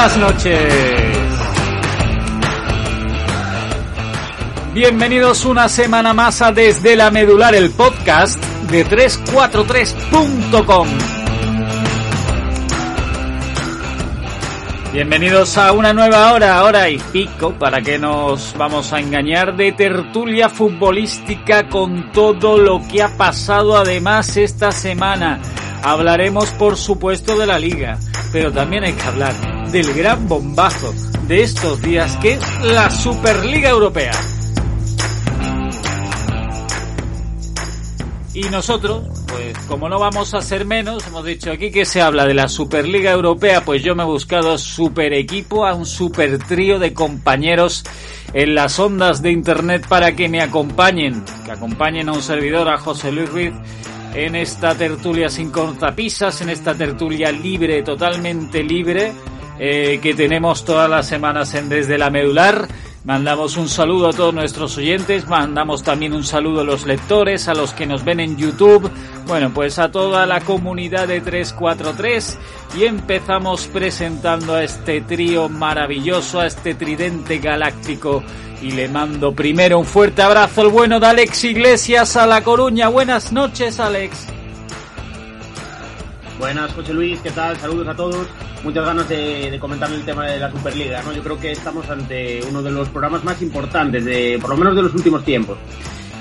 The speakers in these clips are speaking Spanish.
buenas noches. Bienvenidos una semana más a Desde la Medular, el podcast de 343.com. Bienvenidos a una nueva hora, hora y pico, para que nos vamos a engañar de tertulia futbolística con todo lo que ha pasado además esta semana. Hablaremos por supuesto de la liga, pero también hay que hablar del gran bombazo de estos días que es la Superliga Europea. Y nosotros, pues como no vamos a ser menos, hemos dicho aquí que se habla de la Superliga Europea, pues yo me he buscado super equipo, a un super trío de compañeros en las ondas de internet para que me acompañen, que acompañen a un servidor, a José Luis Ruiz, en esta tertulia sin cortapisas, en esta tertulia libre, totalmente libre, eh, que tenemos todas las semanas en Desde la Medular. Mandamos un saludo a todos nuestros oyentes, mandamos también un saludo a los lectores, a los que nos ven en YouTube, bueno, pues a toda la comunidad de 343 y empezamos presentando a este trío maravilloso, a este tridente galáctico y le mando primero un fuerte abrazo al bueno de Alex Iglesias a La Coruña. Buenas noches, Alex. Buenas, José Luis, ¿qué tal? Saludos a todos. Muchas ganas de, comentar el tema de la Superliga, ¿no? Yo creo que estamos ante uno de los programas más importantes, de, por lo menos de los últimos tiempos.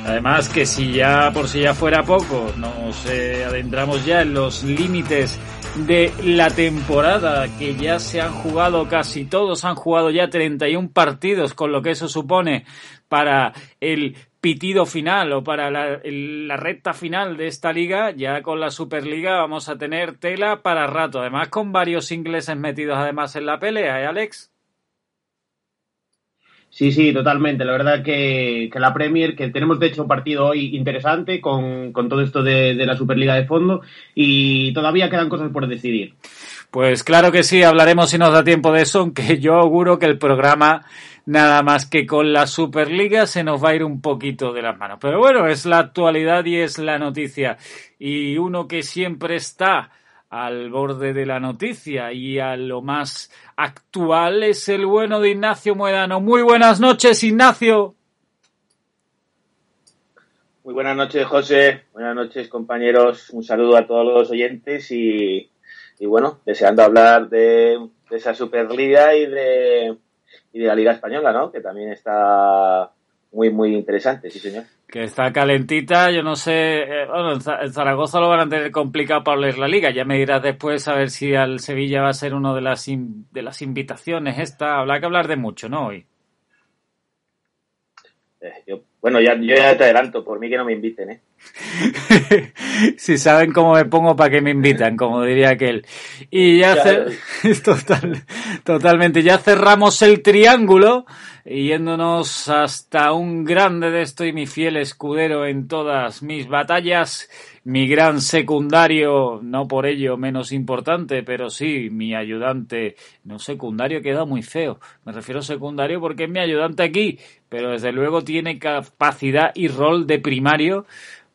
Además que si ya, por si ya fuera poco, nos adentramos ya en los límites de la temporada, que ya se han jugado casi todos, han jugado ya 31 partidos, con lo que eso supone para el pitido final o para la, la, recta final de esta liga, ya con la Superliga vamos a tener tela para rato. Además, con varios ingleses metidos además en la pelea, ¿eh, Alex? Sí, sí, totalmente. La verdad que, que la Premier, que tenemos de hecho un partido hoy interesante con, con todo esto de, de la Superliga de fondo y todavía quedan cosas por decidir. Pues claro que sí, hablaremos si nos da tiempo de eso, aunque yo auguro que el programa nada más que con la Superliga se nos va a ir un poquito de las manos. Pero bueno, es la actualidad y es la noticia. Y uno que siempre está al borde de la noticia y a lo más actual es el bueno de Ignacio Muedano. Muy buenas noches, Ignacio. Muy buenas noches, José. Buenas noches, compañeros. Un saludo a todos los oyentes y, y bueno, deseando hablar de, de esa Superliga y de y de la Liga Española, ¿no? Que también está muy, muy interesante, sí, señor. Que está calentita, yo no sé, eh, bueno, en Zaragoza lo van a tener complicado para leer la liga, ya me dirás después a ver si al Sevilla va a ser uno de las, de las invitaciones esta, habrá que hablar de mucho, ¿no? Hoy. Eh, yo, bueno, ya, yo ya te adelanto, por mí que no me inviten, ¿eh? si saben cómo me pongo para que me invitan, como diría aquel. Y ya, total, totalmente, ya cerramos el triángulo yéndonos hasta un grande de esto y mi fiel escudero en todas mis batallas, mi gran secundario, no por ello menos importante, pero sí mi ayudante, no secundario queda muy feo, me refiero a secundario porque es mi ayudante aquí, pero desde luego tiene capacidad y rol de primario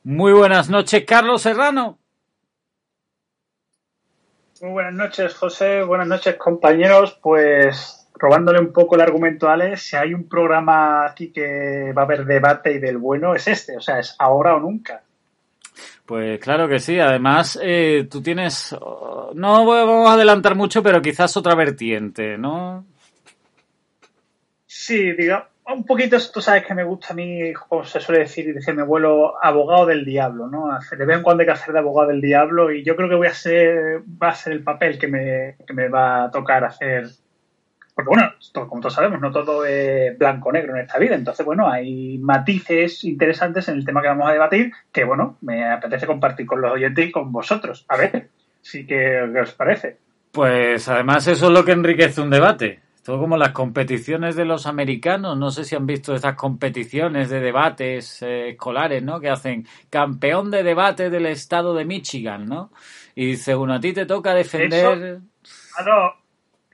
muy buenas noches, Carlos Serrano. Muy buenas noches, José. Buenas noches, compañeros. Pues robándole un poco el argumento a Alex, si hay un programa aquí que va a haber debate y del bueno, es este. O sea, es ahora o nunca. Pues claro que sí. Además, eh, tú tienes, no vamos a adelantar mucho, pero quizás otra vertiente, ¿no? Sí, digamos un poquito, tú sabes que me gusta a mí, como se suele decir, dice mi abuelo, abogado del diablo, ¿no? De vez en cuando hay que hacer de abogado del diablo y yo creo que voy a ser, va a ser el papel que me, que me va a tocar hacer. Porque bueno, como todos sabemos, no todo es blanco-negro en esta vida. Entonces, bueno, hay matices interesantes en el tema que vamos a debatir que, bueno, me apetece compartir con los oyentes y con vosotros. A ver, sí que, ¿qué os parece? Pues además eso es lo que enriquece un debate. Todo como las competiciones de los americanos. No sé si han visto esas competiciones de debates eh, escolares, ¿no? Que hacen campeón de debate del estado de Michigan, ¿no? Y según a ti te toca defender. ah,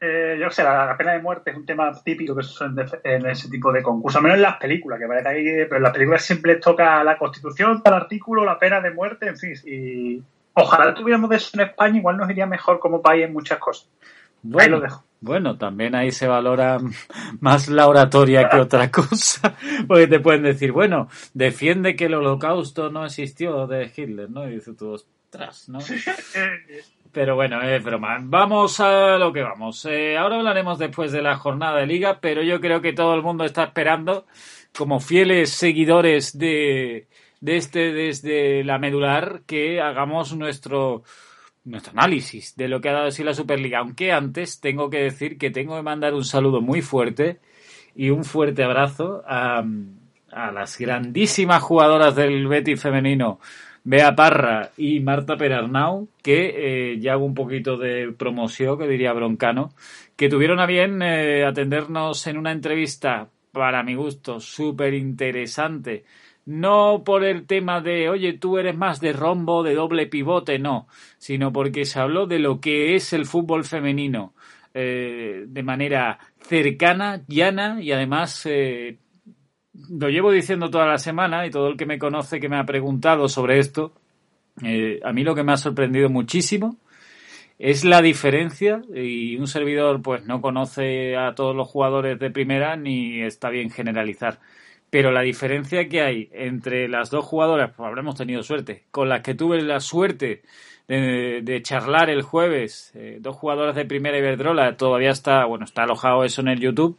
eh, yo sé, la, pena de muerte es un tema típico que se en ese tipo de concursos, al menos en las películas, que parece que pero en las películas siempre toca la constitución, el artículo, la pena de muerte, en fin. Y ojalá tuviéramos eso en España, igual nos iría mejor como país en muchas cosas. Bueno, ahí lo dejo. Bueno, también ahí se valora más la oratoria que otra cosa, porque te pueden decir, bueno, defiende que el holocausto no existió de Hitler, ¿no? Y dice tú, ostras, ¿no? Pero bueno, es broma. Vamos a lo que vamos. Eh, ahora hablaremos después de la jornada de liga, pero yo creo que todo el mundo está esperando, como fieles seguidores de, de este desde la medular, que hagamos nuestro nuestro análisis de lo que ha dado así la Superliga. Aunque antes tengo que decir que tengo que mandar un saludo muy fuerte y un fuerte abrazo a, a las grandísimas jugadoras del Betis femenino Bea Parra y Marta Perarnau, que eh, ya hago un poquito de promoción, que diría Broncano, que tuvieron a bien eh, atendernos en una entrevista, para mi gusto, súper interesante. No por el tema de, oye, tú eres más de rombo, de doble pivote, no, sino porque se habló de lo que es el fútbol femenino eh, de manera cercana, llana y además lo llevo diciendo toda la semana y todo el que me conoce que me ha preguntado sobre esto, eh, a mí lo que me ha sorprendido muchísimo es la diferencia y un servidor pues no conoce a todos los jugadores de primera ni está bien generalizar. Pero la diferencia que hay entre las dos jugadoras, pues habremos tenido suerte, con las que tuve la suerte de, charlar el jueves. Eh, dos jugadores de Primera Iberdrola, todavía está, bueno, está alojado eso en el YouTube,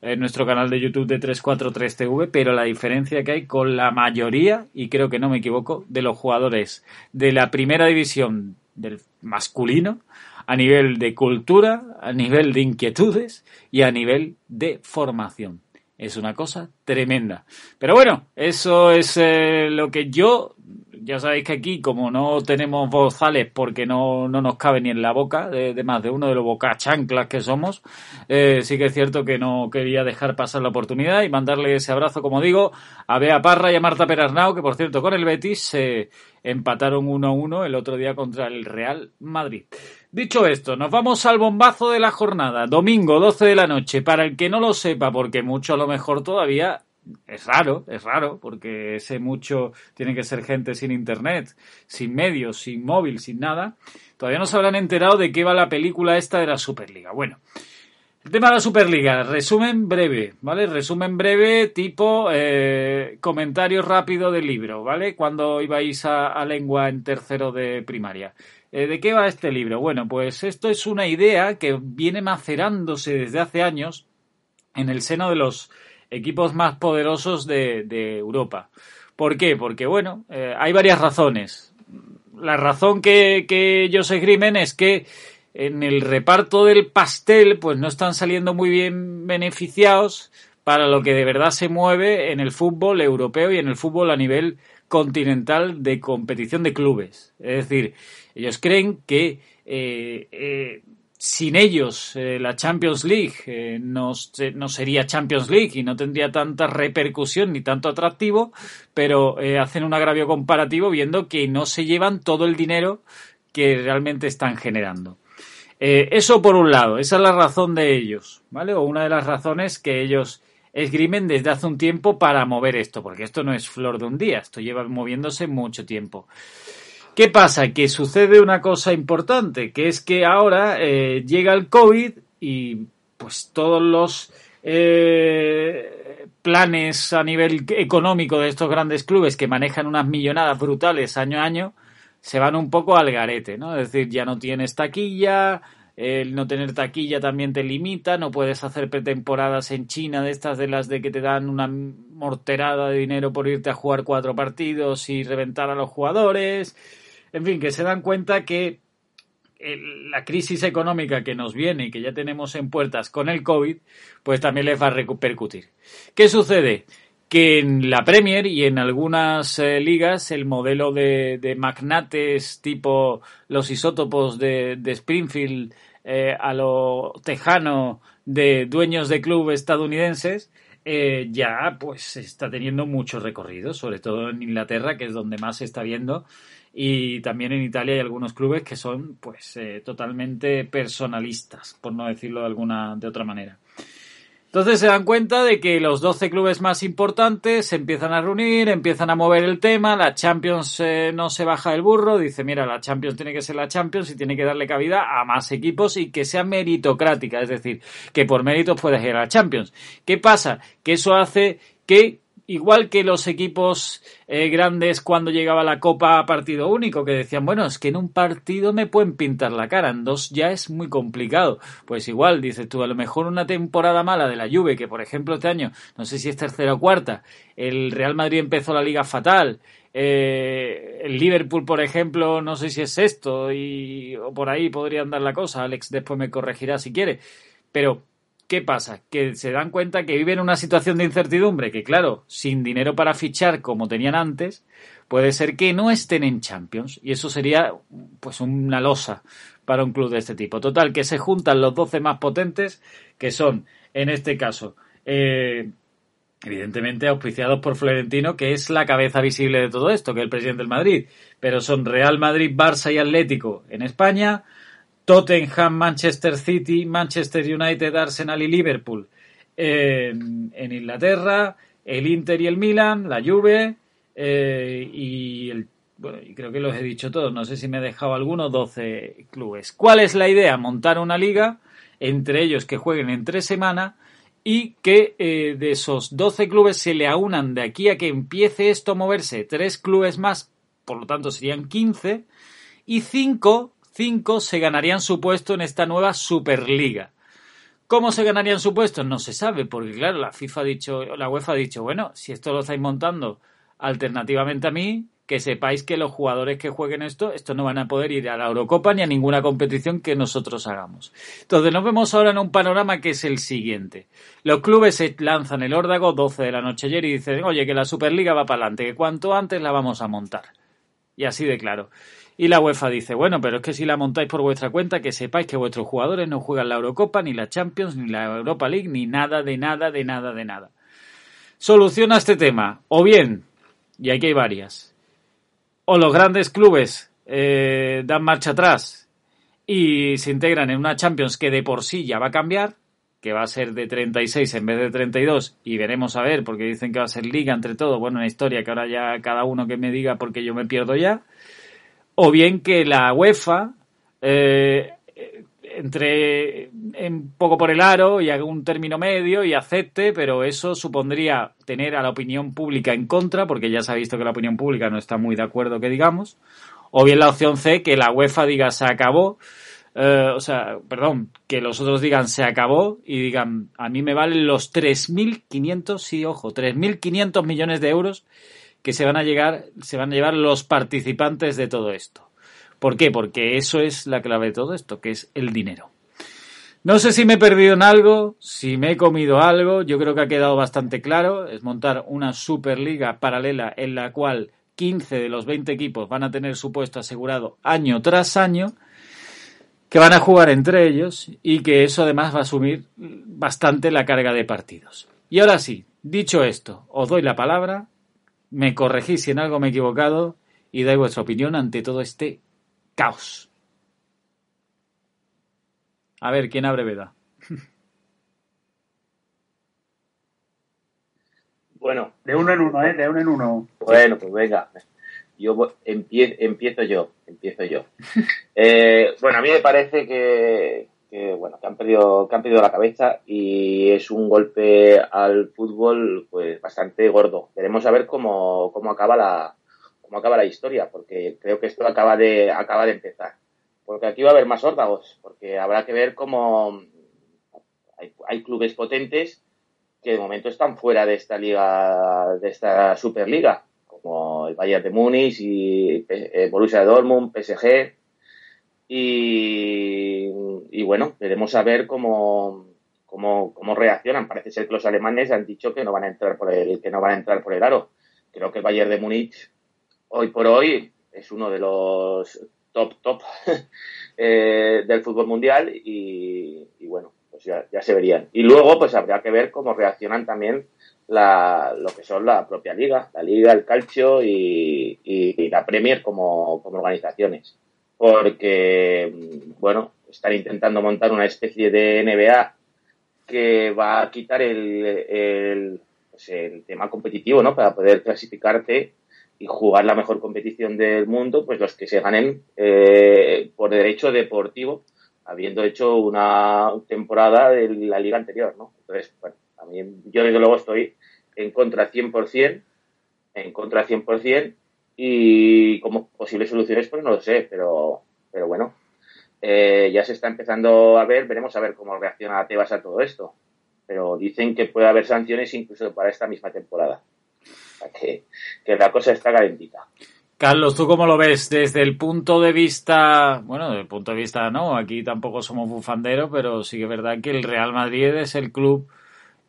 en nuestro canal de YouTube de 343TV, pero la diferencia que hay con la mayoría, y creo que no me equivoco, de los jugadores de la Primera División del masculino, a nivel de cultura, a nivel de inquietudes y a nivel de formación. Es una cosa tremenda. Pero bueno, eso es eh, lo que yo ya sabéis que aquí, como no tenemos bozales porque no, no nos cabe ni en la boca, de, más de uno de los bocas chanclas que somos, eh, sí que es cierto que no quería dejar pasar la oportunidad y mandarle ese abrazo, como digo, a Bea Parra y a Marta Perarnau, que por cierto con el Betis se empataron 1-1 el otro día contra el Real Madrid. Dicho esto, nos vamos al bombazo de la jornada, domingo 12 de la noche. Para el que no lo sepa, porque mucho a lo mejor todavía es raro, es raro, porque ese mucho tiene que ser gente sin internet, sin medios, sin móvil, sin nada. Todavía no se habrán enterado de qué va la película esta de la Superliga. Bueno, el tema de la Superliga, resumen breve, ¿vale? Resumen breve, tipo eh, comentario rápido del libro, ¿vale? Cuando ibais a, lengua en tercero de primaria. Eh, ¿De qué va este libro? Bueno, pues esto es una idea que viene macerándose desde hace años en el seno de los equipos más poderosos de, Europa. ¿Por qué? Porque, bueno, eh, hay varias razones. La razón que, ellos esgrimen es que en el reparto del pastel, pues no están saliendo muy bien beneficiados para lo que de verdad se mueve en el fútbol europeo y en el fútbol a nivel continental de competición de clubes. Es decir, ellos creen que eh, eh, sin ellos eh, la Champions League eh, no, no, sería Champions League y no tendría tanta repercusión ni tanto atractivo, pero eh, hacen un agravio comparativo viendo que no se llevan todo el dinero que realmente están generando. eso por un lado, esa es la razón de ellos, ¿vale? O una de las razones que ellos esgrimen desde hace un tiempo para mover esto, porque esto no es flor de un día, esto lleva moviéndose mucho tiempo. ¿Qué pasa? Que sucede una cosa importante, que es que ahora eh, llega el COVID y pues todos los eh, planes a nivel económico de estos grandes clubes que manejan unas millonadas brutales año a año se van un poco al garete, ¿no? Es decir, ya no tienes taquilla, el no tener taquilla también te limita, no puedes hacer pretemporadas en China de estas de las de que te dan una morterada de dinero por irte a jugar cuatro partidos y reventar a los jugadores en fin, que se dan cuenta que la crisis económica que nos viene y que ya tenemos en puertas con el COVID, pues también les va a repercutir. ¿Qué sucede? Que en la Premier y en algunas eh, ligas el modelo de, magnates tipo los isótopos de, Springfield eh, a lo tejano de dueños de clubes estadounidenses eh, ya pues está teniendo mucho recorrido, sobre todo en Inglaterra, que es donde más se está viendo y también en Italia hay algunos clubes que son pues eh, totalmente personalistas, por no decirlo de alguna de otra manera. Entonces se dan cuenta de que los 12 clubes más importantes se empiezan a reunir, empiezan a mover el tema, la Champions eh, no se baja del burro, dice, mira, la Champions tiene que ser la Champions y tiene que darle cabida a más equipos y que sea meritocrática, es decir, que por méritos puedes ir a la Champions. ¿Qué pasa? Que eso hace que igual que los equipos eh, grandes cuando llegaba la Copa a partido único, que decían, bueno, es que en un partido me pueden pintar la cara, en dos ya es muy complicado. Pues igual, dices tú, a lo mejor una temporada mala de la Juve, que por ejemplo este año, no sé si es tercera o cuarta, el Real Madrid empezó la liga fatal, eh, el Liverpool, por ejemplo, no sé si es sexto y o por ahí podría andar la cosa. Alex después me corregirá si quiere. Pero ¿Qué pasa? Que se dan cuenta que viven una situación de incertidumbre, que claro, sin dinero para fichar como tenían antes, puede ser que no estén en Champions. Y eso sería pues una losa para un club de este tipo. Total, que se juntan los 12 más potentes, que son, en este caso, eh, evidentemente auspiciados por Florentino, que es la cabeza visible de todo esto, que es el presidente del Madrid. Pero son Real Madrid, Barça y Atlético en España, Tottenham, Manchester City, Manchester United, Arsenal y Liverpool en, Inglaterra, el Inter y el Milan, la Juve eh, y el bueno, creo que los he dicho todos, no sé si me he dejado alguno, 12 clubes. ¿Cuál es la idea? Montar una liga, entre ellos que jueguen en tres semanas y que eh, de esos 12 clubes se le aunan de aquí a que empiece esto a moverse tres clubes más, por lo tanto serían 15, y cinco cinco se ganarían su puesto en esta nueva Superliga. ¿Cómo se ganarían su puesto? No se sabe, porque claro, la FIFA ha dicho, la UEFA ha dicho, bueno, si esto lo estáis montando alternativamente a mí, que sepáis que los jugadores que jueguen esto, esto no van a poder ir a la Eurocopa ni a ninguna competición que nosotros hagamos. Entonces nos vemos ahora en un panorama que es el siguiente. Los clubes se lanzan el órdago 12 de la noche ayer y dicen, oye, que la Superliga va para adelante, que cuanto antes la vamos a montar. Y así de claro. Y la UEFA dice, bueno, pero es que si la montáis por vuestra cuenta, que sepáis que vuestros jugadores no juegan la Eurocopa, ni la Champions, ni la Europa League, ni nada, de nada, de nada, de nada. Soluciona este tema. O bien, y aquí hay varias, o los grandes clubes eh, dan marcha atrás y se integran en una Champions que de por sí ya va a cambiar, que va a ser de 36 en vez de 32 y veremos a ver porque dicen que va a ser liga entre todo, bueno, una historia que ahora ya cada uno que me diga porque yo me pierdo ya o bien que la UEFA eh, entre un poco por el aro y haga un término medio y acepte, pero eso supondría tener a la opinión pública en contra, porque ya se ha visto que la opinión pública no está muy de acuerdo que digamos, o bien la opción C, que la UEFA diga se acabó, eh, o sea, perdón, que los otros digan se acabó y digan a mí me valen los 3.500, sí, ojo, 3.500 millones de euros que se van a llegar, se van a llevar los participantes de todo esto. ¿Por qué? Porque eso es la clave de todo esto, que es el dinero. No sé si me he perdido en algo, si me he comido algo, yo creo que ha quedado bastante claro, es montar una superliga paralela en la cual 15 de los 20 equipos van a tener su puesto asegurado año tras año, que van a jugar entre ellos y que eso además va a asumir bastante la carga de partidos. Y ahora sí, dicho esto, os doy la palabra me corregís si en algo me he equivocado y dais vuestra opinión ante todo este caos. A ver, ¿quién abre veda? Bueno. De uno en uno, ¿eh? De uno en uno. Bueno, pues venga. Yo empiezo yo, empiezo yo. Eh, bueno, a mí me parece que, que bueno que han perdido que han perdido la cabeza y es un golpe al fútbol pues bastante gordo. Veremos a ver cómo, cómo acaba la cómo acaba la historia porque creo que esto acaba de acaba de empezar. Porque aquí va a haber más órdagos porque habrá que ver cómo hay, hay clubes potentes que de momento están fuera de esta liga de esta superliga como el Bayern de Múnich y eh, Borussia Dortmund PSG y, bueno, veremos a ver cómo, cómo, cómo, reaccionan. Parece ser que los alemanes han dicho que no van a entrar por el, que no van a entrar por el aro. Creo que Bayern de Múnich hoy por hoy es uno de los top top eh, del fútbol mundial y, bueno, pues ya, se verían. Y luego pues habrá que ver cómo reaccionan también lo que son la propia liga, la liga, el calcio y, y la Premier como, como organizaciones porque, bueno, están intentando montar una especie de NBA que va a quitar el, el, pues el tema competitivo, ¿no? Para poder clasificarte y jugar la mejor competición del mundo, pues los que se ganen eh, por derecho deportivo, habiendo hecho una temporada de la liga anterior, ¿no? Entonces, bueno, también yo desde luego estoy en contra 100%, en contra 100%, y como posibles soluciones, pues no lo sé, pero, pero bueno, eh, ya se está empezando a ver, veremos a ver cómo reacciona Tebas a todo esto. Pero dicen que puede haber sanciones incluso para esta misma temporada. que, la cosa está calentita. Carlos, ¿tú cómo lo ves desde el punto de vista, bueno, desde el punto de vista, no, aquí tampoco somos bufanderos, pero sí que es verdad que el Real Madrid es el club,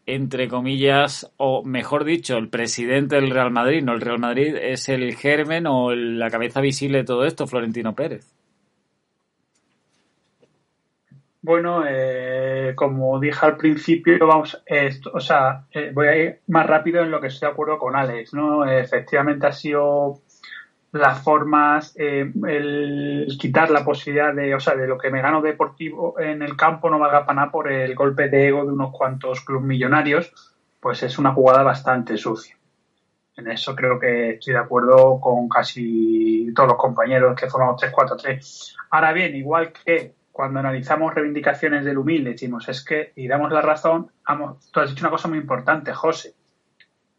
entre comillas, o mejor dicho, el presidente del Real Madrid, no el Real Madrid, es el germen o la cabeza visible de todo esto, Florentino Pérez. Bueno, eh, como dije al principio, vamos, o sea, eh, voy a ir más rápido en lo que estoy de acuerdo con Alex, ¿no? Efectivamente ha sido las formas, eh, el quitar la posibilidad de, o sea, de lo que me gano deportivo en el campo no valga para nada por el golpe de ego de unos cuantos clubes millonarios, pues es una jugada bastante sucia. En eso creo que estoy de acuerdo con casi todos los compañeros que formamos 3-4-3. Ahora bien, igual que cuando analizamos reivindicaciones del humilde, decimos, es que, y damos la razón, tú has dicho una cosa muy importante, José.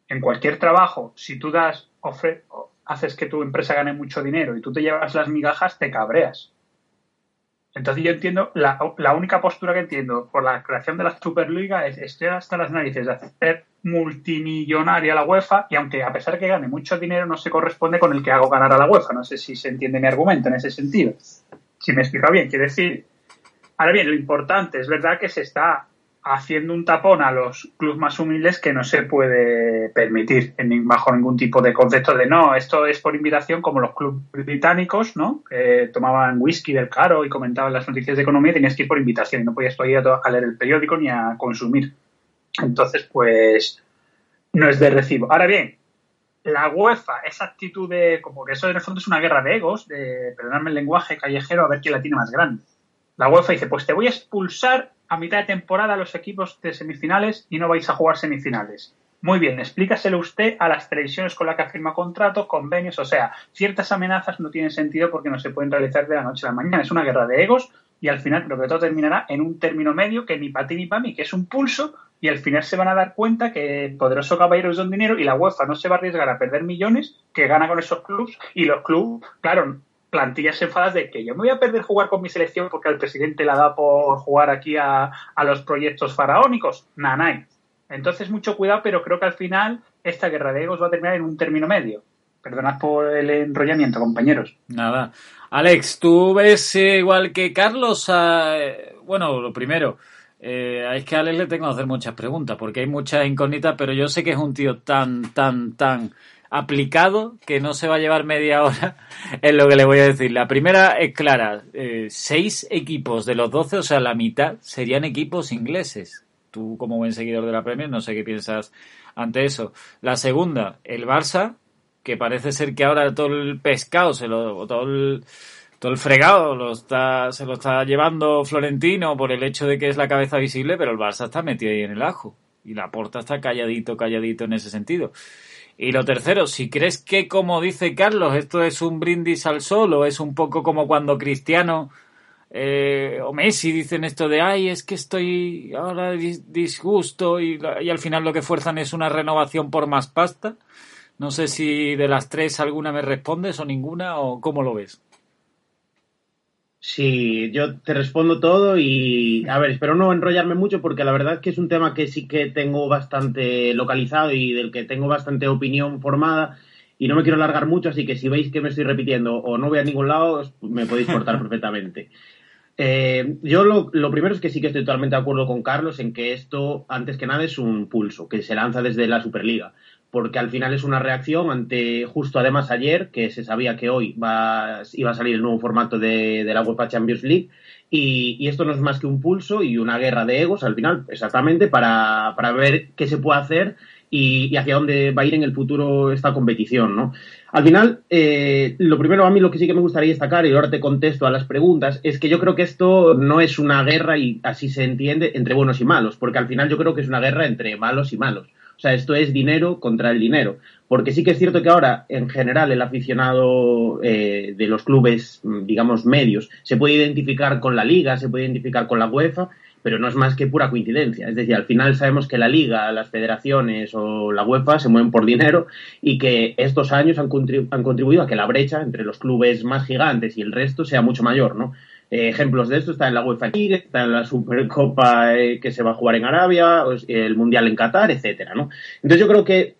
En cualquier trabajo, si tú das, ofre, haces que tu empresa gane mucho dinero y tú te llevas las migajas, te cabreas. Entonces yo entiendo, la, la única postura que entiendo por la creación de la Superliga es estoy hasta las narices de hacer multimillonaria la UEFA y aunque a pesar de que gane mucho dinero no se corresponde con el que hago ganar a la UEFA. No sé si se entiende mi argumento en ese sentido si me explico bien, quiere decir, ahora bien, lo importante es verdad que se está haciendo un tapón a los clubes más humildes que no se puede permitir en, bajo ningún tipo de concepto de no, esto es por invitación como los clubes británicos, ¿no? Que tomaban whisky del caro y comentaban las noticias de economía tenías que ir por invitación y no podías ir a leer el periódico ni a consumir. Entonces, pues, no es de recibo. Ahora bien, la UEFA, esa actitud de, como que eso en el fondo es una guerra de egos, de, perdonadme el lenguaje callejero, a ver quién la tiene más grande. La UEFA dice, pues te voy a expulsar a mitad de temporada los equipos de semifinales y no vais a jugar semifinales. Muy bien, explícaselo usted a las televisiones con las que firma contratos, convenios, o sea, ciertas amenazas no tienen sentido porque no se pueden realizar de la noche a la mañana. Es una guerra de egos y al final creo que todo terminará en un término medio que ni para ti ni para mí, que es un pulso y al final se van a dar cuenta que el poderoso caballero es don dinero y la UEFA no se va a arriesgar a perder millones que gana con esos clubes y los clubes, claro, plantillas enfadas de que yo me voy a perder jugar con mi selección porque al presidente la da por jugar aquí a, los proyectos faraónicos. Nanay. Entonces, mucho cuidado, pero creo que al final esta guerra de egos va a terminar en un término medio. Perdonad por el enrollamiento, compañeros. Nada. Alex, ¿tú ves eh, igual que Carlos? Eh, bueno, lo primero, eh, es que a Alex le tengo que hacer muchas preguntas, porque hay muchas incógnitas, pero yo sé que es un tío tan, tan, tan aplicado que no se va a llevar media hora en lo que le voy a decir. La primera es clara, eh, seis equipos de los doce, o sea, la mitad, serían equipos ingleses. Tú, como buen seguidor de la Premier, no sé qué piensas ante eso. La segunda, el Barça, que parece ser que ahora todo el pescado, se lo, todo el todo el fregado lo está, se lo está llevando Florentino por el hecho de que es la cabeza visible, pero el Barça está metido ahí en el ajo. Y la porta está calladito, calladito en ese sentido. Y lo tercero, si crees que, como dice Carlos, esto es un brindis al sol o es un poco como cuando Cristiano eh, o Messi dicen esto de, ay, es que estoy ahora disgusto y, y al final lo que fuerzan es una renovación por más pasta. No sé si de las tres alguna me respondes o ninguna o cómo lo ves. Sí, yo te respondo todo y, a ver, espero no enrollarme mucho porque la verdad es que es un tema que sí que tengo bastante localizado y del que tengo bastante opinión formada y no me quiero alargar mucho, así que si veis que me estoy repitiendo o no voy a ningún lado, me podéis cortar perfectamente. Eh, yo lo, lo, primero es que sí que estoy totalmente de acuerdo con Carlos en que esto, antes que nada, es un pulso que se lanza desde la Superliga porque al final es una reacción ante, justo además ayer, que se sabía que hoy iba a salir el nuevo formato de, la UEFA Champions League, y, esto no es más que un pulso y una guerra de egos al final, exactamente, para, ver qué se puede hacer y, hacia dónde va a ir en el futuro esta competición, ¿no? Al final, eh, lo primero a mí lo que sí que me gustaría destacar, y ahora te contesto a las preguntas, es que yo creo que esto no es una guerra, y así se entiende, entre buenos y malos, porque al final yo creo que es una guerra entre malos y malos. O sea, esto es dinero contra el dinero. Porque sí que es cierto que ahora, en general, el aficionado eh, de los clubes, digamos, medios, se puede identificar con la liga, se puede identificar con la UEFA, pero no es más que pura coincidencia. Es decir, al final sabemos que la liga, las federaciones o la UEFA se mueven por dinero y que estos años han, contribuido a que la brecha entre los clubes más gigantes y el resto sea mucho mayor, ¿no? Eh, ejemplos de esto está en la UEFA League, está en la Supercopa eh, que se va a jugar en Arabia, el Mundial en Qatar, etcétera, ¿no? Entonces yo creo que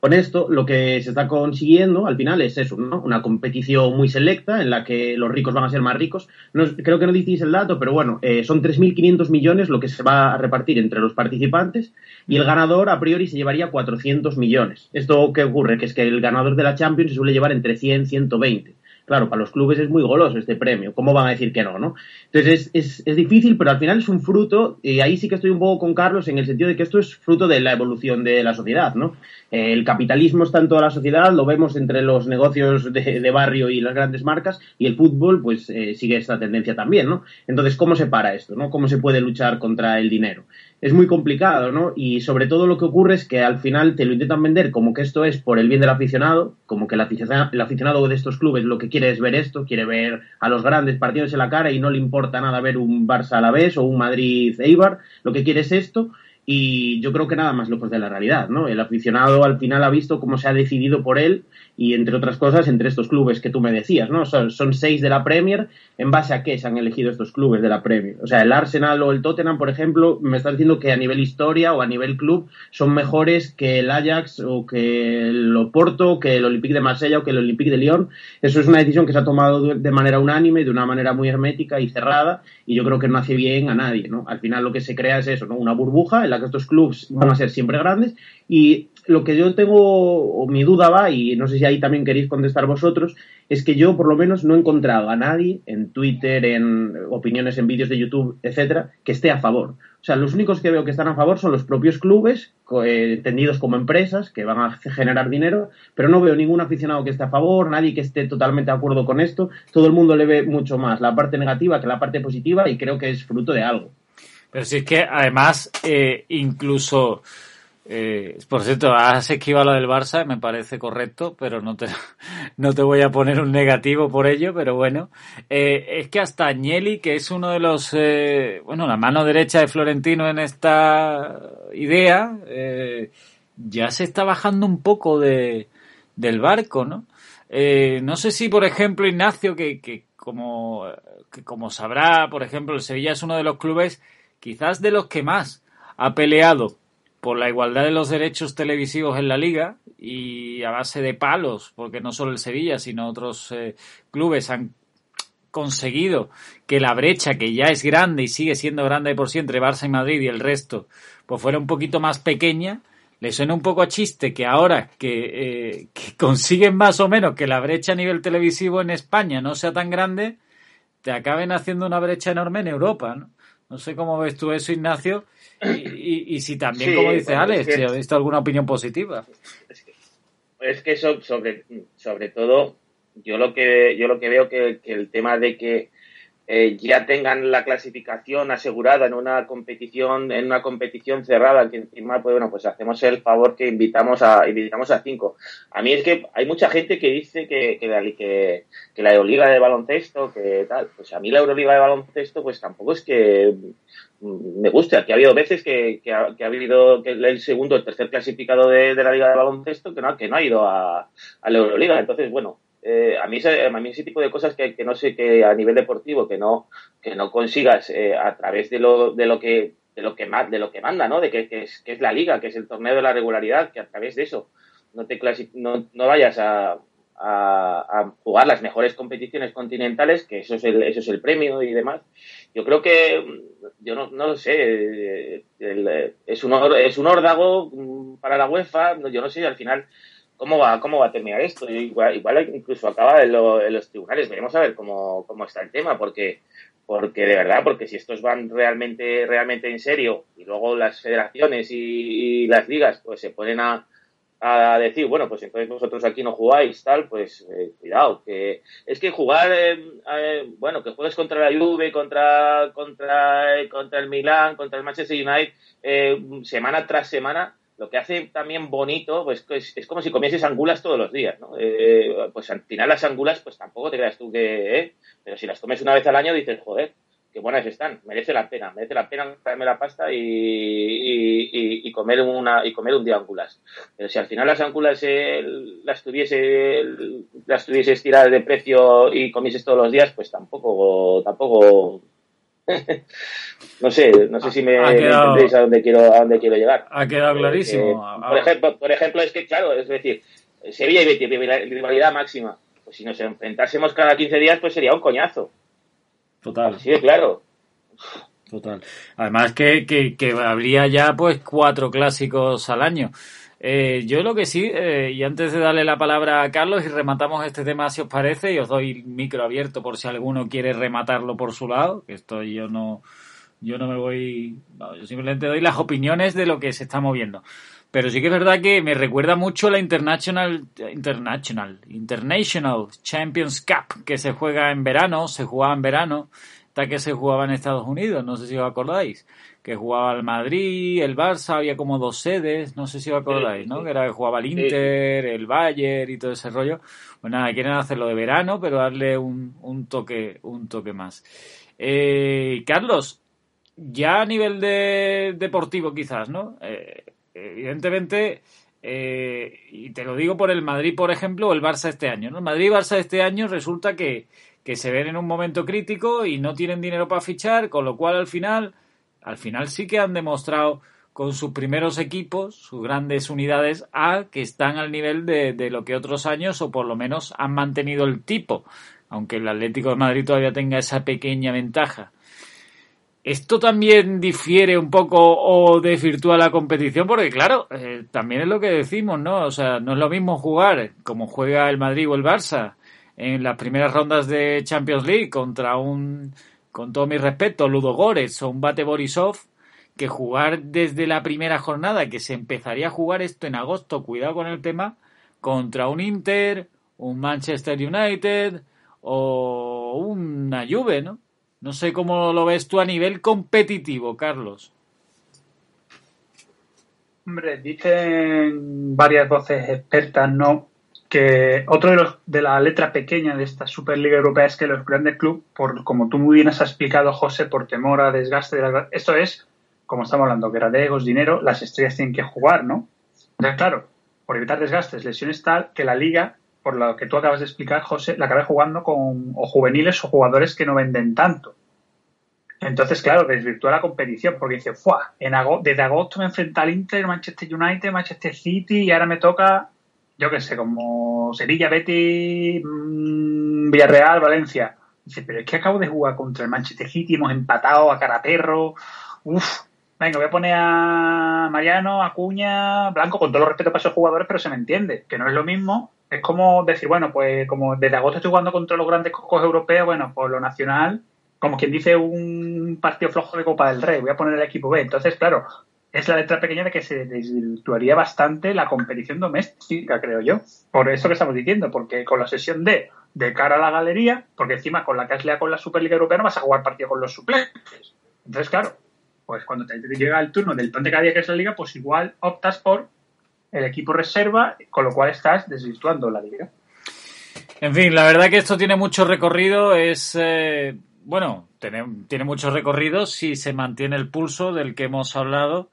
con esto lo que se está consiguiendo al final es eso, ¿no? Una competición muy selecta en la que los ricos van a ser más ricos. No, creo que no dices el dato, pero bueno, eh, son 3.500 millones lo que se va a repartir entre los participantes y el ganador a priori se llevaría 400 millones. ¿Esto qué ocurre? Que es que el ganador de la Champions se suele llevar entre 100 y 120. Claro, para los clubes es muy goloso este premio. ¿Cómo van a decir que no, no? Entonces es, es, difícil, pero al final es un fruto, y ahí sí que estoy un poco con Carlos en el sentido de que esto es fruto de la evolución de la sociedad, ¿no? Eh, el capitalismo está en toda la sociedad, lo vemos entre los negocios de, barrio y las grandes marcas, y el fútbol, pues, eh, sigue esta tendencia también, ¿no? Entonces, ¿cómo se para esto, no? ¿Cómo se puede luchar contra el dinero? Es muy complicado, ¿no? Y sobre todo lo que ocurre es que al final te lo intentan vender como que esto es por el bien del aficionado, como que el aficionado, de estos clubes lo que quiere es ver esto, quiere ver a los grandes partidos en la cara y no le importa nada ver un Barça a la vez o un Madrid Eibar, lo que quiere es esto y yo creo que nada más lejos de la realidad, ¿no? El aficionado al final ha visto cómo se ha decidido por él y entre otras cosas entre estos clubes que tú me decías, ¿no? Son, seis de la Premier, ¿en base a qué se han elegido estos clubes de la Premier? O sea, el Arsenal o el Tottenham, por ejemplo, me está diciendo que a nivel historia o a nivel club son mejores que el Ajax o que el Oporto, que el Olympique de Marsella o que el Olympique de Lyon. Eso es una decisión que se ha tomado de manera unánime, de una manera muy hermética y cerrada y yo creo que no hace bien a nadie, ¿no? Al final lo que se crea es eso, ¿no? Una burbuja en la que estos clubes van a ser siempre grandes y lo que yo tengo, o mi duda va, y no sé si ahí también queréis contestar vosotros, es que yo por lo menos no he encontrado a nadie en Twitter, en opiniones en vídeos de YouTube, etcétera, que esté a favor. O sea, los únicos que veo que están a favor son los propios clubes, eh, entendidos como empresas, que van a generar dinero, pero no veo ningún aficionado que esté a favor, nadie que esté totalmente de acuerdo con esto. Todo el mundo le ve mucho más la parte negativa que la parte positiva y creo que es fruto de algo. Pero si es que además, eh, incluso eh, por cierto, has esquivado lo del Barça, me parece correcto, pero no te, no te voy a poner un negativo por ello, pero bueno. Eh, es que hasta Agnelli, que es uno de los, bueno, la mano derecha de Florentino en esta idea, ya se está bajando un poco de, del barco, ¿no? No sé si, por ejemplo, Ignacio, que, que como, que como sabrá, por ejemplo, el Sevilla es uno de los clubes quizás de los que más ha peleado por la igualdad de los derechos televisivos en la liga y a base de palos, porque no solo el Sevilla, sino otros eh, clubes han conseguido que la brecha, que ya es grande y sigue siendo grande por sí entre Barça y Madrid y el resto, pues fuera un poquito más pequeña, le suena un poco a chiste que ahora que, eh, que consiguen más o menos que la brecha a nivel televisivo en España no sea tan grande, te acaben haciendo una brecha enorme en Europa, ¿no? No sé cómo ves tú eso, Ignacio, y, si también, como dice Alex, si ha visto alguna opinión positiva. Es que, sobre, sobre todo, yo lo que, yo lo que veo que, que el tema de que eh, ya tengan la clasificación asegurada en una competición en una competición cerrada que encima pues bueno pues hacemos el favor que invitamos a invitamos a cinco. A mí es que hay mucha gente que dice que, que, la, que, que Euroliga de baloncesto que tal pues a mí la Euroliga de baloncesto pues tampoco es que me guste. Aquí ha habido veces que, que, ha, habido que el segundo el tercer clasificado de, de, la liga de baloncesto que no que no ha ido a, a la Euroliga. Entonces bueno eh, a, mí ese, a mí ese tipo de cosas que, que, no sé que a nivel deportivo que no que no consigas eh, a través de lo, de lo que de lo que de lo que manda no de que, que, es, que es la liga que es el torneo de la regularidad que a través de eso no te no, no vayas a, a, jugar las mejores competiciones continentales que eso es el eso es el premio y demás. Yo creo que yo no, no lo sé el, es un es un órdago mm, para la UEFA yo no sé al final cómo va, cómo va a terminar esto. Igual, igual incluso acaba en, los tribunales. Veremos a ver cómo, cómo está el tema, porque porque de verdad, porque si estos van realmente, realmente en serio y luego las federaciones y, las ligas pues se ponen a, a, decir, bueno, pues entonces vosotros aquí no jugáis, tal, pues eh, cuidado, que es que jugar, eh, bueno, que juegues contra la Juve, contra, contra, contra el Milan, contra el Manchester United, eh, semana tras semana, lo que hace también bonito, pues es, es como si comieses angulas todos los días, ¿no? pues al final las angulas, pues tampoco te creas tú que, pero si las comes una vez al año dices, joder, qué buenas están, merece la pena, merece la pena traerme la pasta y, y, comer una y comer un día ángulas. Pero si al final las ángulas eh, las tuviese las tuviese estiradas de precio y comieses todos los días, pues tampoco tampoco no sé, no sé si me, entendéis a dónde quiero a dónde quiero llegar. Ha quedado eh, clarísimo. Eh, por ejemplo, por ejemplo es que claro, es decir, Sevilla y Betis rivalidad máxima pues si nos enfrentásemos cada 15 días, pues sería un coñazo. Total. Sí, claro. Total. Además que, que, habría ya pues cuatro clásicos al año. Eh, yo lo que sí, eh, y antes de darle la palabra a Carlos y rematamos este tema si os parece, y os doy micro abierto por si alguno quiere rematarlo por su lado, que esto yo no, yo no me voy, yo simplemente doy las opiniones de lo que se está moviendo. Pero sí que es verdad que me recuerda mucho la International, International, International Champions Cup, que se juega en verano, se jugaba en verano, hasta que se jugaba en Estados Unidos, no sé si os acordáis, que jugaba el Madrid, el Barça, había como dos sedes, no sé si os acordáis, ¿no? Que era que jugaba el Inter, el Bayern y todo ese rollo. Pues nada, quieren hacerlo de verano, pero darle un, un toque, un toque más. Eh, Carlos, ya a nivel de deportivo quizás, ¿no? Eh, evidentemente, eh, y te lo digo por el Madrid, por ejemplo, o el Barça este año. ¿no? El Madrid y Barça este año resulta que, que se ven en un momento crítico y no tienen dinero para fichar, con lo cual al final, al final sí que han demostrado con sus primeros equipos, sus grandes unidades A, que están al nivel de, de lo que otros años, o por lo menos han mantenido el tipo, aunque el Atlético de Madrid todavía tenga esa pequeña ventaja. Esto también difiere un poco o desvirtúa la competición, porque claro, eh, también es lo que decimos, ¿no? O sea, no es lo mismo jugar como juega el Madrid o el Barça en las primeras rondas de Champions League contra un, con todo mi respeto, Ludo Górez o un Bate Borisov, que jugar desde la primera jornada, que se empezaría a jugar esto en agosto, cuidado con el tema, contra un Inter, un Manchester United o una Juve, ¿no? No sé cómo lo ves tú a nivel competitivo, Carlos. Hombre, dicen varias voces expertas, ¿no? Otro de los de la letra pequeña de esta Superliga Europea es que los grandes clubes, por como tú muy bien has explicado, José, por temor a desgaste de la esto es, como estamos hablando, que egos, dinero, las estrellas tienen que jugar, ¿no? Entonces, claro, por evitar desgastes, lesiones tal, que la liga por lo que tú acabas de explicar, José, la acabé jugando con o juveniles o jugadores que no venden tanto. Entonces, claro, desvirtúa la competición porque dice, ¡fuah! En desde agosto me enfrenta al Inter, Manchester United, Manchester City y ahora me toca, yo qué sé, como Sevilla, Betty, mm, Villarreal, Valencia. Dice, pero es que acabo de jugar contra el Manchester City, hemos empatado a cara perro. Uf, venga, voy a poner a Mariano, Acuña, Blanco, con todo el respeto para esos jugadores, pero se me entiende, que no es lo mismo es como decir, bueno, pues como desde agosto estoy jugando contra los grandes cocos europeos, bueno, por lo nacional, como quien dice un partido flojo de Copa del Rey, voy a poner el equipo B. Entonces, claro, es la letra pequeña de que se desvirtuaría bastante la competición doméstica, creo yo. Por eso que estamos diciendo, porque con la sesión D, de cara a la galería, porque encima con la que has con la Superliga Europea no vas a jugar partido con los suplentes. Entonces, claro, pues cuando te llega el turno del plan de cada día que es la liga, pues igual optas por el equipo reserva, con lo cual estás desvirtuando la liga. En fin, la verdad que esto tiene mucho recorrido, es... Eh, bueno, tiene, tiene mucho recorrido si se mantiene el pulso del que hemos hablado.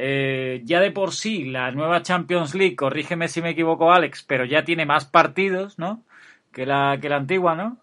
Eh, ya de por sí, la nueva Champions League, corrígeme si me equivoco, Alex, pero ya tiene más partidos, ¿no? Que la, que la antigua, ¿no?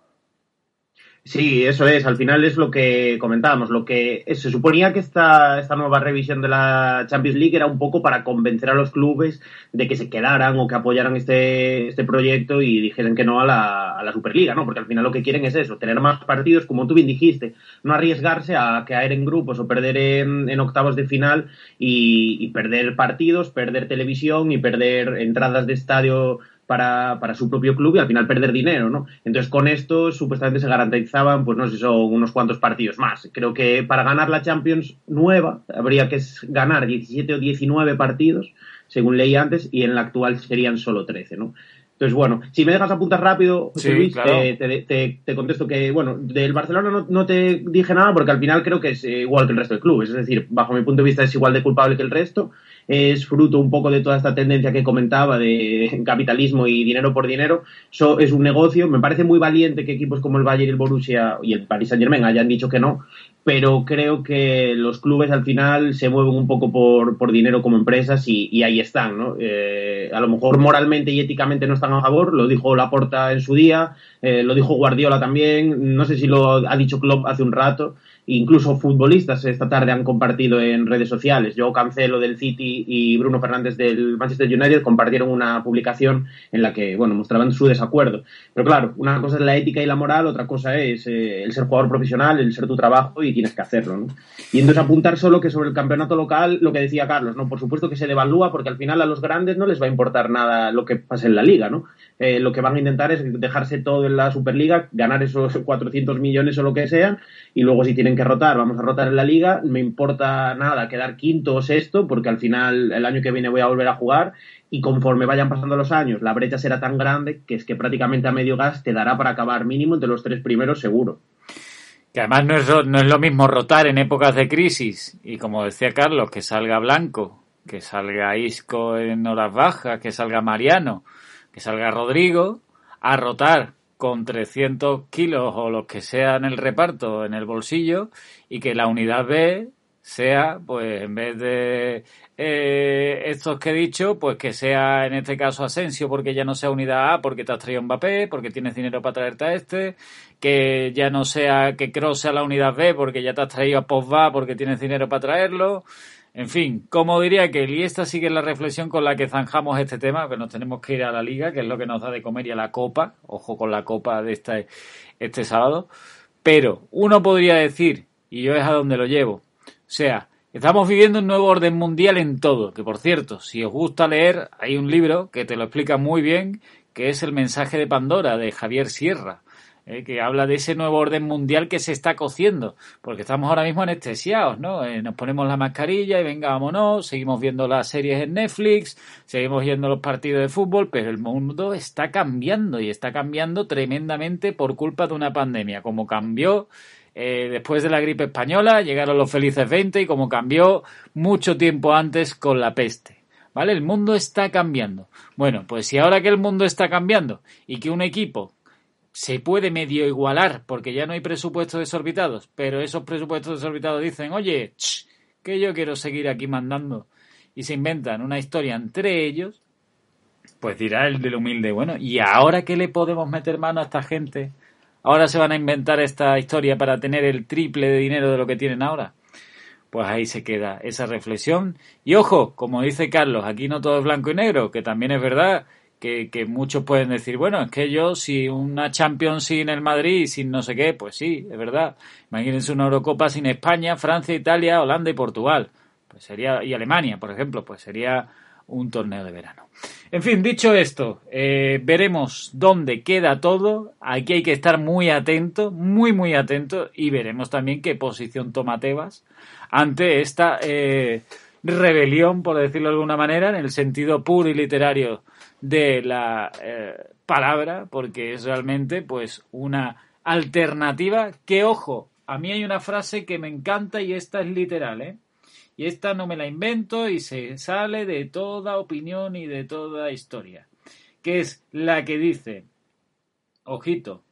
Sí, eso es. Al final es lo que comentábamos. Lo que se suponía que esta, esta nueva revisión de la Champions League era un poco para convencer a los clubes de que se quedaran o que apoyaran este, este proyecto y dijesen que no a la, a la Superliga, ¿no? Porque al final lo que quieren es eso, tener más partidos, como tú bien dijiste, no arriesgarse a caer en grupos o perder en, en octavos de final y, y perder partidos, perder televisión y perder entradas de estadio para, para, su propio club y al final perder dinero, ¿no? Entonces con esto supuestamente se garantizaban, pues no sé, son unos cuantos partidos más. Creo que para ganar la Champions nueva habría que ganar 17 o 19 partidos, según leí antes, y en la actual serían solo 13, ¿no? Entonces, bueno, si me dejas apuntar rápido, José Luis, te, te, contesto que, bueno, del Barcelona no, no, te dije nada porque al final creo que es igual que el resto del club. Es decir, bajo mi punto de vista es igual de culpable que el resto es fruto un poco de toda esta tendencia que comentaba de capitalismo y dinero por dinero. Eso es un negocio. Me parece muy valiente que equipos como el Bayern y el Borussia y el Paris Saint Germain hayan dicho que no, pero creo que los clubes al final se mueven un poco por, por dinero como empresas y, ahí están, ¿no? Eh, a lo mejor moralmente y éticamente no están a favor, lo dijo Laporta en su día, eh, lo dijo Guardiola también, no sé si lo ha dicho Klopp hace un rato, Incluso futbolistas esta tarde han compartido en redes sociales. Yo Cancelo del City y Bruno Fernández del Manchester United compartieron una publicación en la que, bueno, mostraban su desacuerdo. Pero claro, una cosa es la ética y la moral, otra cosa es eh, el ser jugador profesional, el ser tu trabajo y tienes que hacerlo, ¿no? Y entonces apuntar solo que sobre el campeonato local, lo que decía Carlos, ¿no? Por supuesto que se devalúa porque al final a los grandes no les va a importar nada lo que pase en la liga, ¿no? Eh, lo que van a intentar es dejarse todo en la Superliga, ganar esos 400 millones o lo que sean, y luego si tienen que rotar, vamos a rotar en la liga, me importa nada quedar quinto o sexto, porque al final el año que viene voy a volver a jugar, y conforme vayan pasando los años, la brecha será tan grande que es que prácticamente a medio gas te dará para acabar mínimo entre los tres primeros seguro. Que además no es, no es lo mismo rotar en épocas de crisis, y como decía Carlos, que salga Blanco, que salga Isco en horas bajas, que salga Mariano, que salga Rodrigo a rotar con 300 kilos o los que sea en el reparto en el bolsillo y que la unidad B sea, pues en vez de eh, estos que he dicho, pues que sea en este caso Asensio porque ya no sea unidad A porque te has traído Mbappé, porque tienes dinero para traerte a este, que ya no sea que Kroos sea la unidad B porque ya te has traído a Pogba porque tienes dinero para traerlo, en fin, como diría que y esta sigue la reflexión con la que zanjamos este tema, que nos tenemos que ir a la liga, que es lo que nos da de comer y a la copa, ojo con la copa de este, este sábado, pero uno podría decir, y yo es a donde lo llevo, o sea, estamos viviendo un nuevo orden mundial en todo, que por cierto, si os gusta leer, hay un libro que te lo explica muy bien, que es El mensaje de Pandora de Javier Sierra eh, que habla de ese nuevo orden mundial que se está cociendo, porque estamos ahora mismo anestesiados, ¿no? Eh, nos ponemos la mascarilla y venga, vámonos, seguimos viendo las series en Netflix, seguimos viendo los partidos de fútbol, pero el mundo está cambiando y está cambiando tremendamente por culpa de una pandemia, como cambió eh, después de la gripe española, llegaron los felices 20 y como cambió mucho tiempo antes con la peste. ¿Vale? El mundo está cambiando. Bueno, pues si ahora que el mundo está cambiando y que un equipo se puede medio igualar porque ya no hay presupuestos desorbitados, pero esos presupuestos desorbitados dicen, oye, que yo quiero seguir aquí mandando y se inventan una historia entre ellos, pues dirá el del humilde, bueno, ¿y ahora qué le podemos meter mano a esta gente? Ahora se van a inventar esta historia para tener el triple de dinero de lo que tienen ahora. Pues ahí se queda esa reflexión. Y ojo, como dice Carlos, aquí no todo es blanco y negro, que también es verdad que, muchos pueden decir, bueno, es que yo si una Champions sin el Madrid, sin no sé qué, pues sí, es verdad. Imagínense una Eurocopa sin España, Francia, Italia, Holanda y Portugal. Pues sería, y Alemania, por ejemplo, pues sería un torneo de verano. En fin, dicho esto, eh, veremos dónde queda todo. Aquí hay que estar muy atento, muy, muy atento, y veremos también qué posición toma Tebas ante esta eh, rebelión, por decirlo de alguna manera, en el sentido puro y literario de la eh, palabra, porque es realmente pues una alternativa que, ojo, a mí hay una frase que me encanta y esta es literal, ¿eh? Y esta no me la invento y se sale de toda opinión y de toda historia, que es la que dice, ojito,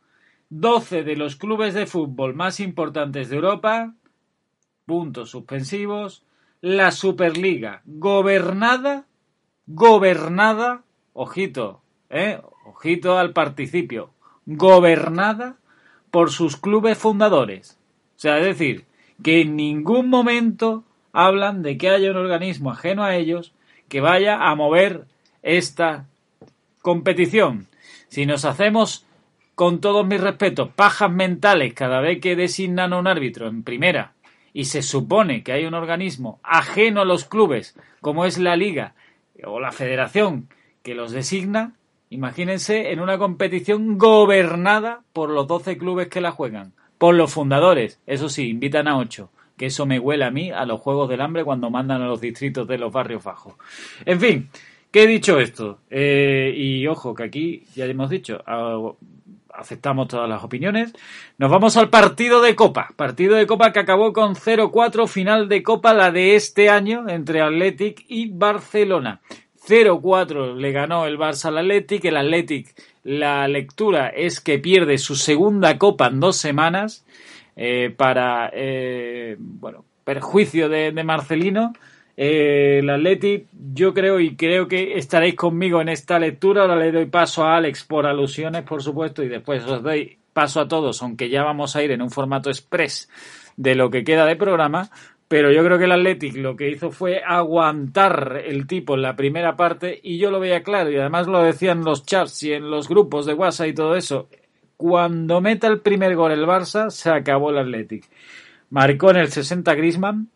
12 de los clubes de fútbol más importantes de Europa, puntos suspensivos, la Superliga gobernada, gobernada ojito, ¿eh? ojito al participio, gobernada por sus clubes fundadores. O sea, es decir, que en ningún momento hablan de que haya un organismo ajeno a ellos que vaya a mover esta competición. Si nos hacemos, con todos mis respetos, pajas mentales cada vez que designan a un árbitro en primera y se supone que hay un organismo ajeno a los clubes, como es la liga o la federación, que los designa, Imagínense en una competición gobernada por los 12 clubes que la juegan, por los fundadores. Eso sí, invitan a 8 que eso me huele a mí a los Juegos del Hambre cuando mandan a los distritos de los barrios bajos. En fin, ¿qué he dicho esto? Eh, y ojo, que aquí ya hemos dicho, aceptamos todas las opiniones. Nos vamos al partido de Copa. Partido de Copa que acabó con 0-4, final de Copa, la de este año, entre Athletic y Barcelona. 0-4 le ganó el Barça al Athletic. El Athletic, la lectura es que pierde su segunda Copa en dos semanas eh, para, eh, bueno, perjuicio de, Marcelino. Eh, el Athletic, yo creo y creo que estaréis conmigo en esta lectura. Ahora le doy paso a Alex por alusiones, por supuesto, y después os doy paso a todos, aunque ya vamos a ir en un formato express de lo que queda de programa. Pero yo creo que el Athletic lo que hizo fue aguantar el tipo en la primera parte y yo lo veía claro y además lo decían los chats y en los grupos de WhatsApp y todo eso. Cuando meta el primer gol el Barça, se acabó el Athletic. Marcó en el 60 Grisman,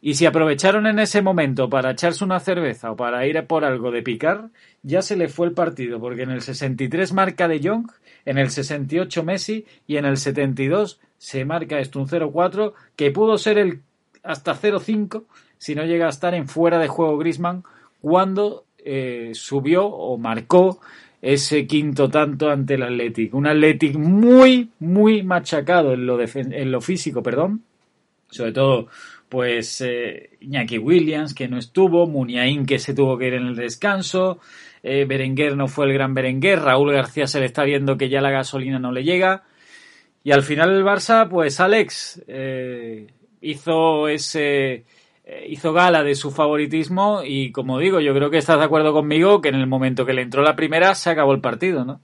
y si aprovecharon en ese momento para echarse una cerveza o para ir por algo de picar, ya se le fue el partido, porque en el 63 marca de Jong, en el 68 Messi y en el 72 se marca esto un 0-4 que pudo ser el hasta 0-5 si no llega a estar en fuera de juego Grisman cuando eh, subió o marcó ese quinto tanto ante el Athletic. Un Athletic muy, muy machacado en lo, en lo físico, perdón. Sobre todo, pues eh, Iñaki Williams, que no estuvo, Muniain, que se tuvo que ir en el descanso, eh, Berenguer no fue el gran Berenguer, Raúl García se le está viendo que ya la gasolina no le llega. Y al final el Barça, pues Alex eh, hizo ese eh, hizo gala de su favoritismo y como digo, yo creo que estás de acuerdo conmigo que en el momento que le entró la primera se acabó el partido, ¿no?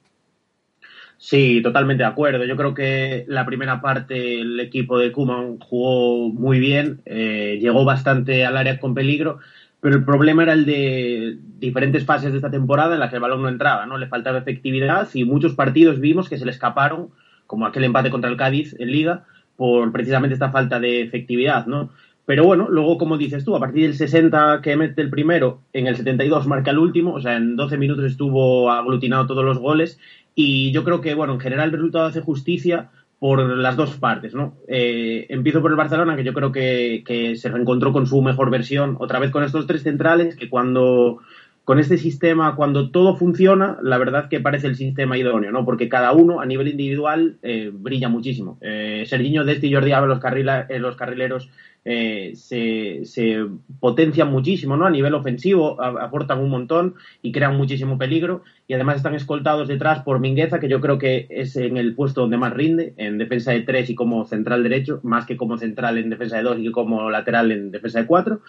Sí, totalmente de acuerdo. Yo creo que la primera parte el equipo de Kuman jugó muy bien, eh, llegó bastante al área con peligro, pero el problema era el de diferentes fases de esta temporada en las que el balón no entraba, ¿no? Le faltaba efectividad y muchos partidos vimos que se le escaparon, como aquel empate contra el Cádiz en Liga, por precisamente esta falta de efectividad, ¿no? Pero bueno, luego, como dices tú, a partir del 60 que mete el primero, en el 72 marca el último, o sea, en 12 minutos estuvo aglutinado todos los goles y yo creo que, bueno, en general el resultado hace justicia por las dos partes, ¿no? Eh, empiezo por el Barcelona, que yo creo que, que se reencontró con su mejor versión, otra vez con estos tres centrales, que cuando con este sistema, cuando todo funciona, la verdad que parece el sistema idóneo, ¿no? Porque cada uno a nivel individual eh, brilla muchísimo. Eh, Serginho, Desti y Jordi Alba, los, eh, los carrileros, eh, se, potencian muchísimo, ¿no? A nivel ofensivo aportan un montón y crean muchísimo peligro y además están escoltados detrás por Mingueza, que yo creo que es en el puesto donde más rinde, en defensa de tres y como central derecho, más que como central en defensa de dos y como lateral en defensa de cuatro.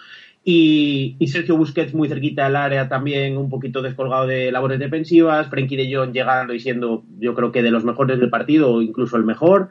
Y, Sergio Busquets muy cerquita del área también, un poquito descolgado de labores defensivas. Frenkie de Jong llegando y siendo, yo creo que de los mejores del partido, o incluso el mejor.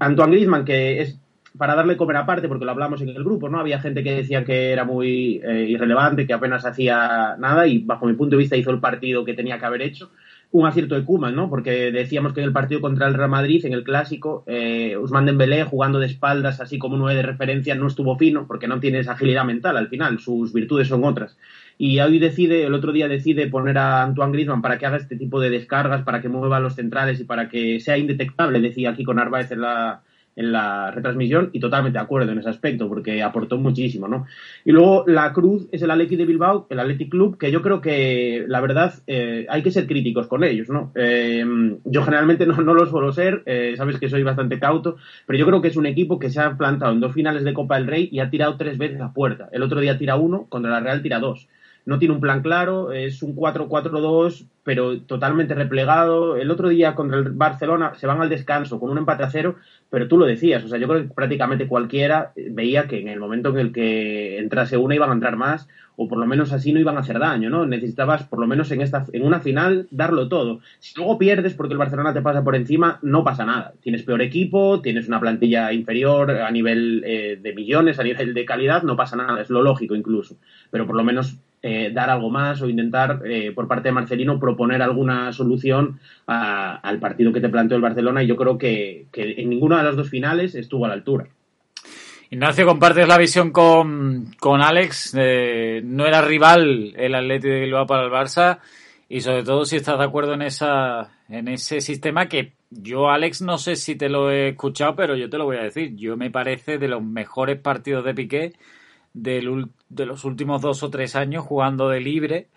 Antoine Griezmann, que es para darle comer aparte, porque lo hablamos en el grupo, ¿no? Había gente que decía que era muy eh, irrelevante, que apenas hacía nada y bajo mi punto de vista hizo el partido que tenía que haber hecho un acierto de Kuman, ¿no? Porque decíamos que en el partido contra el Real Madrid, en el clásico, eh, Usman Dembélé jugando de espaldas, así como nueve de referencia, no estuvo fino, porque no tiene esa agilidad mental al final, sus virtudes son otras. Y hoy decide, el otro día decide poner a Antoine Griezmann para que haga este tipo de descargas, para que mueva los centrales y para que sea indetectable, decía aquí con Narváez en la, en la retransmisión y totalmente de acuerdo en ese aspecto porque aportó muchísimo, ¿no? Y luego la cruz es el Athletic de Bilbao, el Athletic Club, que yo creo que la verdad eh, hay que ser críticos con ellos, ¿no? Eh, yo generalmente no, no lo suelo ser, eh, sabes que soy bastante cauto, pero yo creo que es un equipo que se ha plantado en dos finales de Copa del Rey y ha tirado tres veces a puerta. El otro día tira uno, contra la Real tira dos no tiene un plan claro, es un 4-4-2, pero totalmente replegado. El otro día contra el Barcelona se van al descanso con un empate a cero, pero tú lo decías, o sea, yo creo que prácticamente cualquiera veía que en el momento en el que entrase una iban a entrar más, o por lo menos así no iban a hacer daño, ¿no? Necesitabas, por lo menos en esta en una final, darlo todo. Si luego pierdes porque el Barcelona te pasa por encima, no pasa nada. Tienes peor equipo, tienes una plantilla inferior a nivel eh, de millones, a nivel de calidad, no pasa nada, es lo lógico incluso. Pero por lo menos eh, dar algo más o intentar, eh, por parte de Marcelino, proponer alguna solución al partido que te planteó el Barcelona y yo creo que, en ninguna de las dos finales estuvo a la altura. Ignacio, compartes la visión con, con Alex. no era rival el Atlético de Bilbao para el Barça y sobre todo si estás de acuerdo en esa en ese sistema que yo Alex no sé si te lo he escuchado pero yo te lo voy a decir yo me parece de los mejores partidos de Piqué de los últimos dos o tres años jugando de libre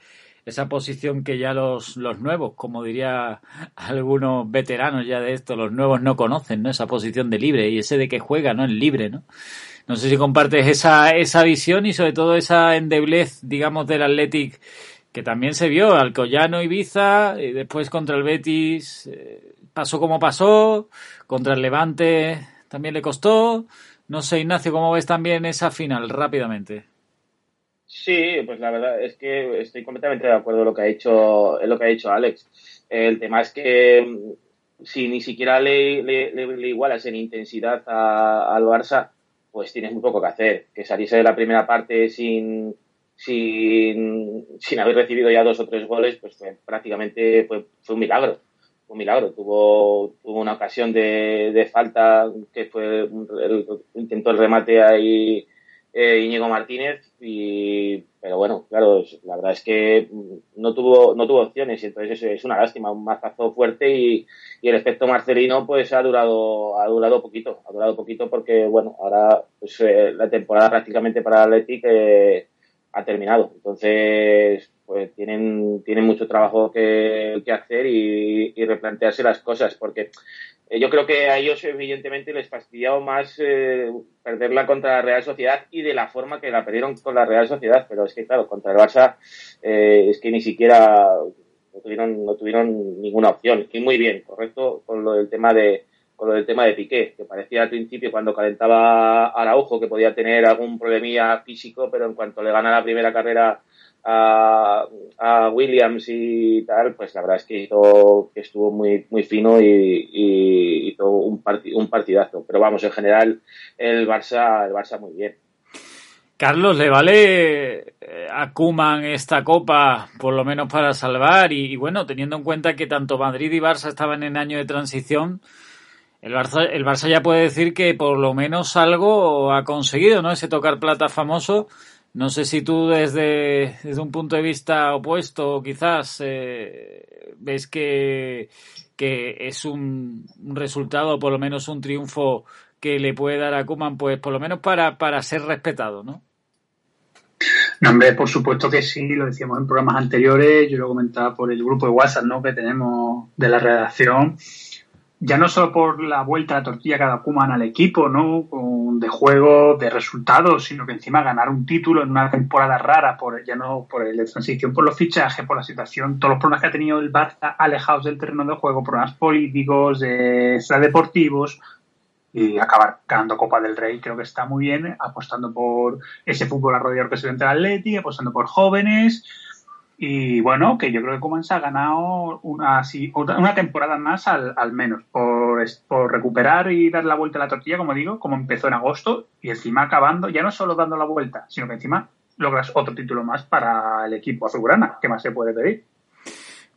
esa posición que ya los, los nuevos, como diría algunos veteranos ya de esto, los nuevos no conocen, ¿no? Esa posición de libre y ese de que juega, ¿no? El libre, ¿no? No sé si compartes esa, esa visión y sobre todo esa endeblez, digamos, del Athletic que también se vio, Alcoyano, Ibiza, y después contra el Betis, eh, pasó como pasó, contra el Levante también le costó. No sé, Ignacio, ¿cómo ves también esa final rápidamente? Sí, pues la verdad es que estoy completamente de acuerdo en lo que ha dicho, en lo que ha dicho Alex. El tema es que mm, si ni siquiera le, le, igualas en intensidad al Barça, pues tienes muy poco que hacer. Que saliese de la primera parte sin, sin, sin haber recibido ya dos o tres goles, pues prácticamente fue, fue un milagro. un milagro. Tuvo, tuvo una ocasión de, de falta que fue, el, intentó el remate ahí eh, Íñigo Martínez, y, pero bueno, claro, la verdad es que no tuvo, no tuvo opciones y entonces es, una lástima, un mazazo fuerte y, y, el efecto Marcelino pues ha durado, ha durado poquito, ha durado poquito porque bueno, ahora pues, eh, la temporada prácticamente para el Athletic eh, ha terminado, entonces pues tienen, tienen mucho trabajo que, que hacer y, y replantearse las cosas porque eh, yo creo que a ellos, evidentemente, les fastidiaba más eh, perderla contra la Real Sociedad y de la forma que la perdieron con la Real Sociedad. Pero es que, claro, contra el Barça eh, es que ni siquiera no tuvieron, no tuvieron ninguna opción. Y muy bien, correcto, con lo del tema de con lo del tema de Piqué, que parecía al principio cuando calentaba Araujo que podía tener algún problemilla físico, pero en cuanto le gana la primera carrera a, a, Williams y tal, pues la verdad es que hizo que estuvo muy muy fino y, y hizo un, un partidazo. Pero vamos, en general el Barça, el Barça muy bien. Carlos, ¿le vale eh, a Kuman esta copa por lo menos para salvar? Y, bueno, teniendo en cuenta que tanto Madrid y Barça estaban en año de transición, el Barça, el Barça ya puede decir que por lo menos algo ha conseguido, ¿no? Ese tocar plata famoso no sé si tú desde, desde un punto de vista opuesto quizás eh, ves que, que es un, un, resultado, por lo menos un triunfo que le puede dar a Kuman, pues por lo menos para, para ser respetado, ¿no? No, hombre, por supuesto que sí, lo decíamos en programas anteriores, yo lo comentaba por el grupo de WhatsApp ¿no? que tenemos de la redacción ya no solo por la vuelta a la tortilla cada Kuman al equipo, ¿no? de juego, de resultados, sino que encima ganar un título en una temporada rara, por ya no por de transición, por los fichajes, por la situación, todos los problemas que ha tenido el Barça alejados del terreno de juego, problemas políticos, de deportivos, y acabar ganando Copa del Rey, creo que está muy bien, apostando por ese fútbol arrodillado que se ve entre el Atleti, apostando por jóvenes, y bueno, que yo creo que Coman ha ganado una, una temporada más al, al menos por, por, recuperar y dar la vuelta a la tortilla, como digo, como empezó en agosto y encima acabando, ya no solo dando la vuelta, sino que encima logras otro título más para el equipo azulgrana. ¿Qué más se puede pedir?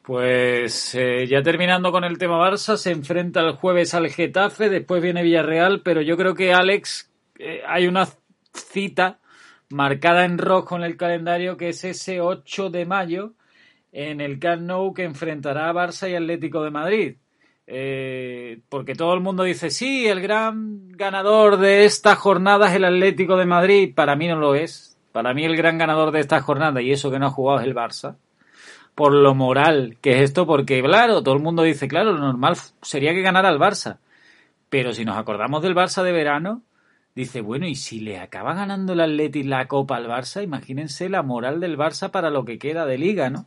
Pues eh, ya terminando con el tema Barça, se enfrenta el jueves al Getafe, después viene Villarreal, pero yo creo que Alex, eh, hay una cita marcada en rojo en el calendario, que es ese 8 de mayo en el Camp Nou que enfrentará a Barça y Atlético de Madrid. Eh, porque todo el mundo dice, sí, el gran ganador de esta jornada es el Atlético de Madrid. Para mí no lo es. Para mí el gran ganador de esta jornada, y eso que no ha jugado, es el Barça. Por lo moral que es esto, porque claro, todo el mundo dice, claro, lo normal sería que ganara el Barça. Pero si nos acordamos del Barça de verano, dice, bueno, y si le acaba ganando el Atleti la Copa al Barça, imagínense la moral del Barça para lo que queda de liga, ¿no?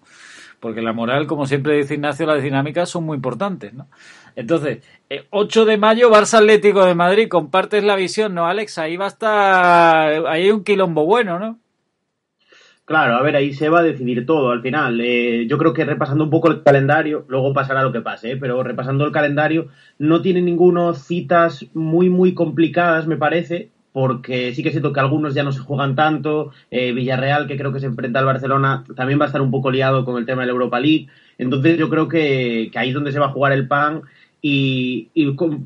Porque la moral, como siempre dice Ignacio, las dinámicas son muy importantes, ¿no? Entonces, 8 eh, de mayo, Barça Atlético de Madrid, compartes la visión, ¿no, Alex? Ahí va a estar, ahí hay un quilombo bueno, ¿no? Claro, a ver, ahí se va a decidir todo al final. Eh, yo creo que repasando un poco el calendario, luego pasará lo que pase, ¿eh? pero repasando el calendario, no tiene ninguno citas muy, muy complicadas, me parece, porque sí que siento que algunos ya no se juegan tanto. Eh, Villarreal, que creo que se enfrenta al Barcelona, también va a estar un poco liado con el tema de la Europa League. Entonces yo creo que, que ahí es donde se va a jugar el pan Y,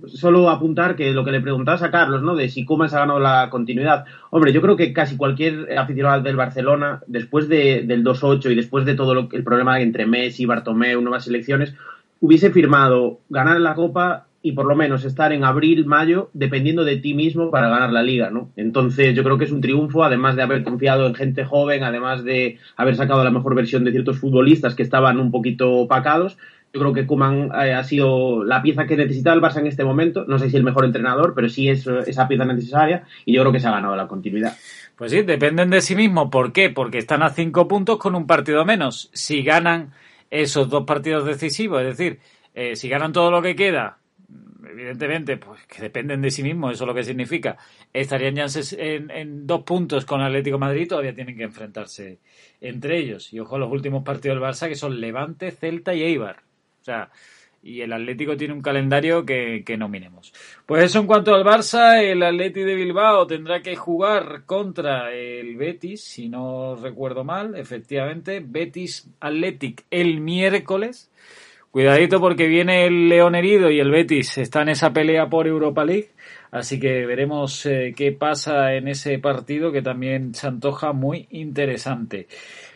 solo apuntar que lo que le preguntabas a Carlos, ¿no? De si Koeman se ha ganado la continuidad. Hombre, yo creo que casi cualquier aficionado del Barcelona, después del 2-8 y después de todo lo, el problema entre Messi, Bartomeu, nuevas elecciones, hubiese firmado ganar la Copa y por lo menos estar en abril, mayo, dependiendo de ti mismo para ganar la liga, ¿no? Entonces yo creo que es un triunfo, además de haber confiado en gente joven, además de haber sacado la mejor versión de ciertos futbolistas que estaban un poquito opacados. Yo creo que Kuman eh, ha sido la pieza que necesitaba el Barça en este momento. No sé si el mejor entrenador, pero sí es esa pieza necesaria y yo creo que se ha ganado la continuidad. Pues sí, dependen de sí mismos. ¿Por qué? Porque están a cinco puntos con un partido menos. Si ganan esos dos partidos decisivos, es decir, eh, si ganan todo lo que queda, evidentemente, pues que dependen de sí mismos, eso es lo que significa. Estarían ya en, dos puntos con Atlético Madrid, todavía tienen que enfrentarse entre ellos. Y ojo los últimos partidos del Barça, que son Levante, Celta y Eibar. O sea, y el Atlético tiene un calendario que, que no. Pues eso en cuanto al Barça, el Atlético de Bilbao tendrá que jugar contra el Betis, si no recuerdo mal, efectivamente, Betis Athletic el miércoles. Cuidadito porque viene el León herido y el Betis está en esa pelea por Europa League. Así que veremos eh, qué pasa en ese partido que también se antoja muy interesante.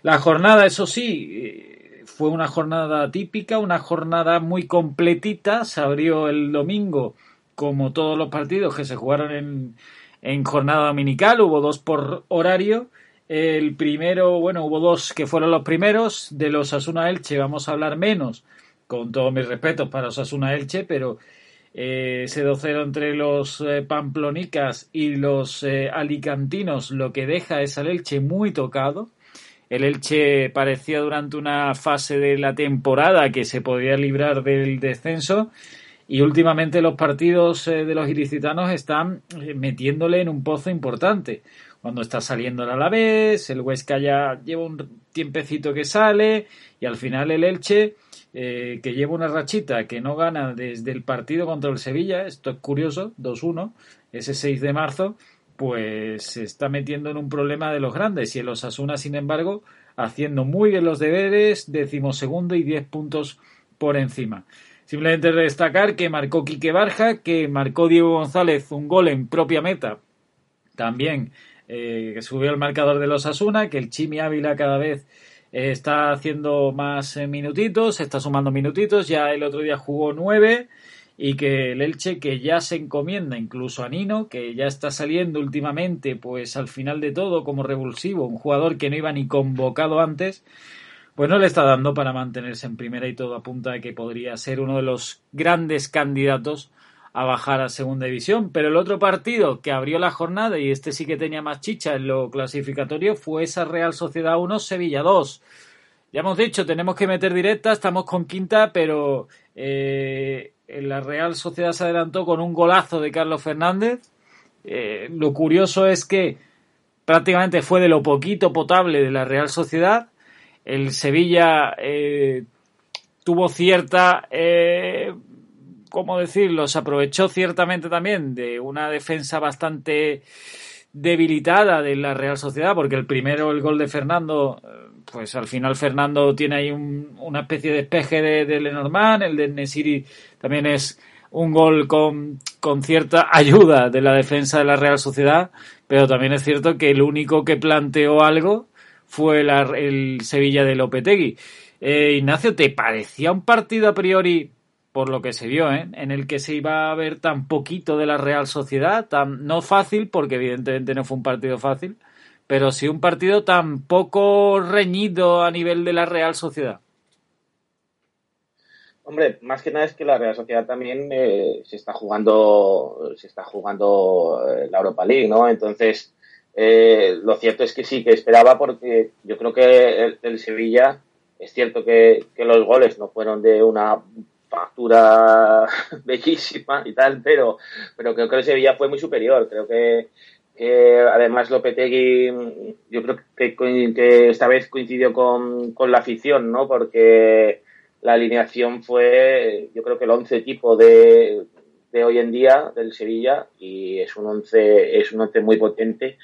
La jornada, eso sí, eh, fue una jornada típica, una jornada muy completita. Se abrió el domingo como todos los partidos que se jugaron en, en jornada dominical. Hubo dos por horario. El primero, bueno, hubo dos que fueron los primeros. De los Asuna Elche vamos a hablar menos con todos mis respetos para Osasuna Elche, pero eh, ese 2-0 entre los eh, pamplonicas y los eh, alicantinos lo que deja es al Elche muy tocado. El Elche parecía durante una fase de la temporada que se podía librar del descenso y últimamente los partidos de los ilicitanos están metiéndole en un pozo importante. Cuando está saliendo el Alavés, el Huesca ya lleva un tiempecito que sale y al final el Elche eh, que lleva una rachita que no gana desde el partido contra el Sevilla, esto es curioso, 2-1, ese 6 de marzo, pues se está metiendo en un problema de los grandes y el Osasuna, sin embargo, haciendo muy bien los deberes, decimosegundo y 10 puntos por encima. Simplemente destacar que marcó Quique Barja, que marcó Diego González un gol en propia meta, también eh, subió el marcador de los Asuna, que el Chimi Ávila cada vez está haciendo más eh, minutitos, está sumando minutitos, ya el otro día jugó nueve y que el Elche que ya se encomienda incluso a Nino, que ya está saliendo últimamente pues al final de todo como revulsivo, un jugador que no iba ni convocado antes, pues no le está dando para mantenerse en primera y todo apunta a que podría ser uno de los grandes candidatos a bajar a segunda división. Pero el otro partido que abrió la jornada, y este sí que tenía más chicha en lo clasificatorio, fue esa Real Sociedad 1, Sevilla 2. Ya hemos dicho, tenemos que meter directa, estamos con quinta, pero eh, la Real Sociedad se adelantó con un golazo de Carlos Fernández. Eh, lo curioso es que prácticamente fue de lo poquito potable de la Real Sociedad. El Sevilla eh, tuvo cierta ¿cómo decirlo? Se aprovechó ciertamente también de una defensa bastante debilitada de la Real Sociedad, porque el primero, el gol de Fernando, pues al final Fernando tiene ahí una especie de espeje de, Lenormand, el de Nesiri también es un gol con, con, cierta ayuda de la defensa de la Real Sociedad, pero también es cierto que el único que planteó algo fue el Sevilla de Lopetegui. Eh, Ignacio, ¿te parecía un partido a priori por lo que se vio, ¿eh? en el que se iba a ver tan poquito de la Real Sociedad, tan no fácil, porque evidentemente no fue un partido fácil, pero sí un partido tan poco reñido a nivel de la Real Sociedad. Hombre, más que nada es que la Real Sociedad también eh, se está jugando, se está jugando eh, la Europa League, ¿no? Entonces, eh, lo cierto es que sí que esperaba porque yo creo que el, Sevilla es cierto que, que, los goles no fueron de una factura bellísima y tal, pero, pero creo que el Sevilla fue muy superior. Creo que, además Lopetegui, yo creo que, que esta vez coincidió con, con, la afición, ¿no? Porque la alineación fue, yo creo que el once tipo de, de hoy en día del Sevilla y es un once, es un once muy potente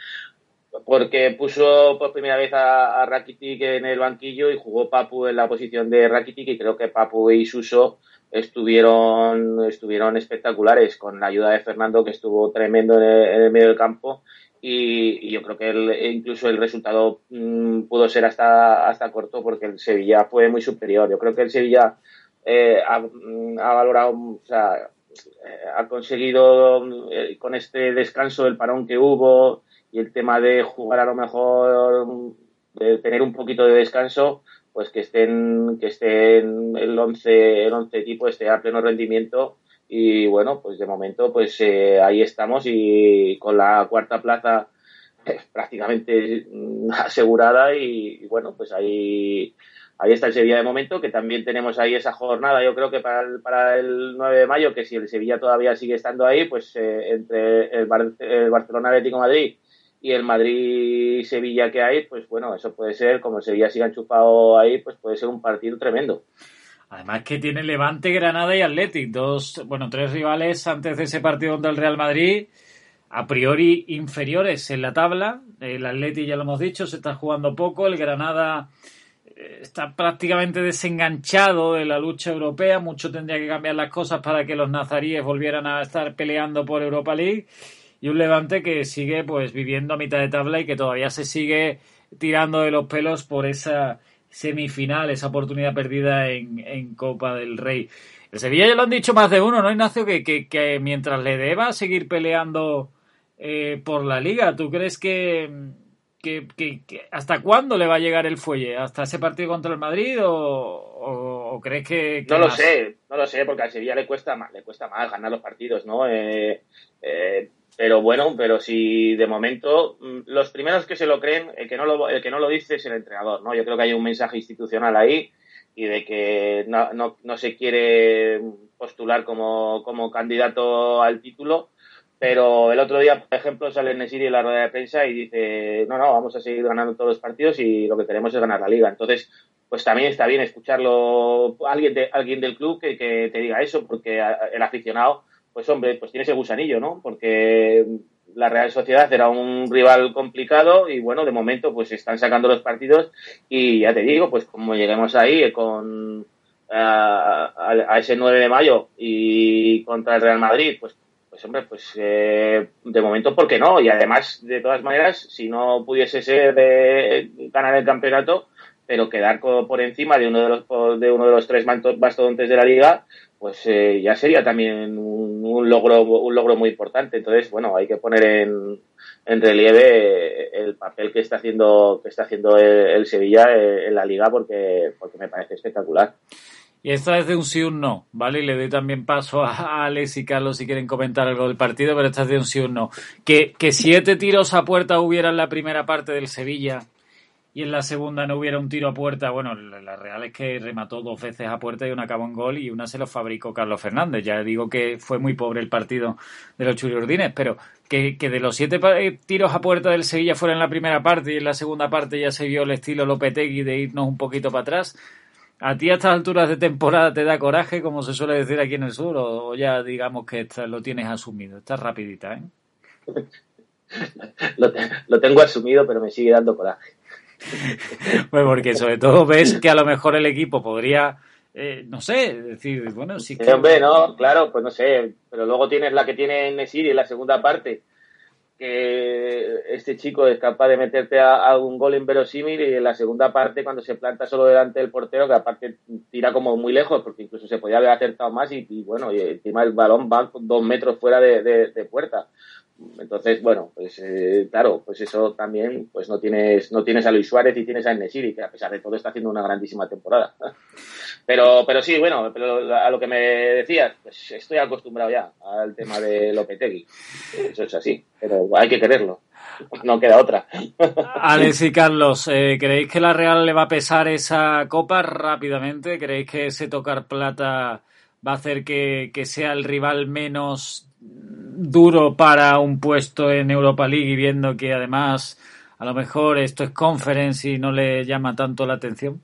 porque puso por primera vez a, a, Rakitic en el banquillo y jugó Papu en la posición de Rakitic y creo que Papu y Suso estuvieron, estuvieron espectaculares con la ayuda de Fernando que estuvo tremendo en el, medio del campo y, yo creo que incluso el resultado mm, pudo ser hasta, hasta corto porque el Sevilla fue muy superior. Yo creo que el Sevilla eh, ha, mm, valorado, o sea, eh, ha conseguido eh, con este descanso del parón que hubo y el tema de jugar a lo mejor, de tener un poquito de descanso, pues que estén, que estén el 11, el 11 tipo esté a pleno rendimiento. Y bueno, pues de momento pues eh, ahí estamos y con la cuarta plaza eh, prácticamente asegurada y, bueno, pues ahí ahí está el Sevilla de momento, que también tenemos ahí esa jornada, yo creo que para el, para el 9 de mayo, que si el Sevilla todavía sigue estando ahí, pues eh, entre el, el Barcelona Atlético Madrid y el Madrid-Sevilla que hay, pues bueno, eso puede ser, como el Sevilla siga enchufado ahí, pues puede ser un partido tremendo. Además que tiene Levante, Granada y Athletic, dos, bueno, tres rivales antes de ese partido contra el Real Madrid, a priori inferiores en la tabla. El Athletic ya lo hemos dicho, se está jugando poco, el Granada eh, está prácticamente desenganchado de la lucha europea, mucho tendría que cambiar las cosas para que los nazaríes volvieran a estar peleando por Europa League y un Levante que sigue pues viviendo a mitad de tabla y que todavía se sigue tirando de los pelos por esa semifinal, esa oportunidad perdida en, Copa del Rey. El Sevilla ya lo han dicho más de uno, ¿no, Ignacio? Que, que, mientras le deba seguir peleando eh, por la liga, ¿tú crees que, que, hasta cuándo le va a llegar el fuelle? ¿Hasta ese partido contra el Madrid o, crees que, no lo sé, no lo sé, porque al Sevilla le cuesta más, le cuesta más ganar los partidos, ¿no? Eh, eh, pero bueno, pero si de momento mm, los primeros que se lo creen, el que no lo, el que no lo dice es el entrenador, ¿no? Yo creo que hay un mensaje institucional ahí y de que no, no, no se quiere postular como, como candidato al título, pero el otro día, por ejemplo, sale Nesiri en la rueda de prensa y dice, no, no, vamos a seguir ganando todos los partidos y lo que queremos es ganar la liga. Entonces, pues también está bien escucharlo alguien, de, alguien del club que, que te diga eso, porque el aficionado pues hombre, pues tiene ese gusanillo, ¿no? Porque la Real Sociedad era un rival complicado y bueno, de momento pues están sacando los partidos y ya te digo, pues como lleguemos ahí con a, ese 9 de mayo y contra el Real Madrid, pues pues hombre, pues eh, de momento, ¿por qué no? Y además, de todas maneras, si no pudiese ser ganar el campeonato, pero quedar por encima de uno de los de uno de los tres mastodontes de la liga, pues eh, ya sería también un, logro un logro muy importante entonces bueno hay que poner en, en relieve el papel que está haciendo que está haciendo el, Sevilla en la liga porque porque me parece espectacular y esta es de un sí un no, ¿vale? Y le doy también paso a Alex y Carlos si quieren comentar algo del partido, pero esta es de un sí un no. Que, que siete tiros a puerta hubiera en la primera parte del Sevilla y en la segunda no hubiera un tiro a puerta. Bueno, la real es que remató dos veces a puerta y una acabó en gol y una se lo fabricó Carlos Fernández. Ya digo que fue muy pobre el partido de los Churiordines, pero que, que de los siete eh, tiros a puerta del Sevilla fuera en la primera parte y en la segunda parte ya se vio el estilo Lopetegui de irnos un poquito para atrás. ¿A ti a estas alturas de temporada te da coraje, como se suele decir aquí en el sur, o, ya digamos que lo tienes asumido? Estás rapidita, ¿eh? lo, lo tengo asumido, pero me sigue dando coraje. Pues porque sobre todo ves que a lo mejor el equipo podría, eh, no sé, decir, bueno, sí que... hombre, no, claro, pues no sé, pero luego tienes la que tiene Nesiri en la segunda parte, que este chico es capaz de meterte a, un gol inverosímil y en la segunda parte cuando se planta solo delante del portero, que aparte tira como muy lejos, porque incluso se podía haber acertado más y, bueno, y encima el balón va dos metros fuera de puerta. Entonces, bueno, pues eh, claro, pues eso también, pues no tienes, no tienes a Luis Suárez y tienes a Nesiri, que a pesar de todo está haciendo una grandísima temporada. Pero, pero sí, bueno, pero a lo que me decías, pues estoy acostumbrado ya al tema de Lopetegui. Eso es así, pero hay que quererlo. No queda otra. Alex y Carlos, eh, ¿creéis que la Real le va a pesar esa copa rápidamente? ¿Creéis que ese tocar plata va a hacer que, que sea el rival menos duro para un puesto en Europa League y viendo que además a lo mejor esto es conference y no le llama tanto la atención?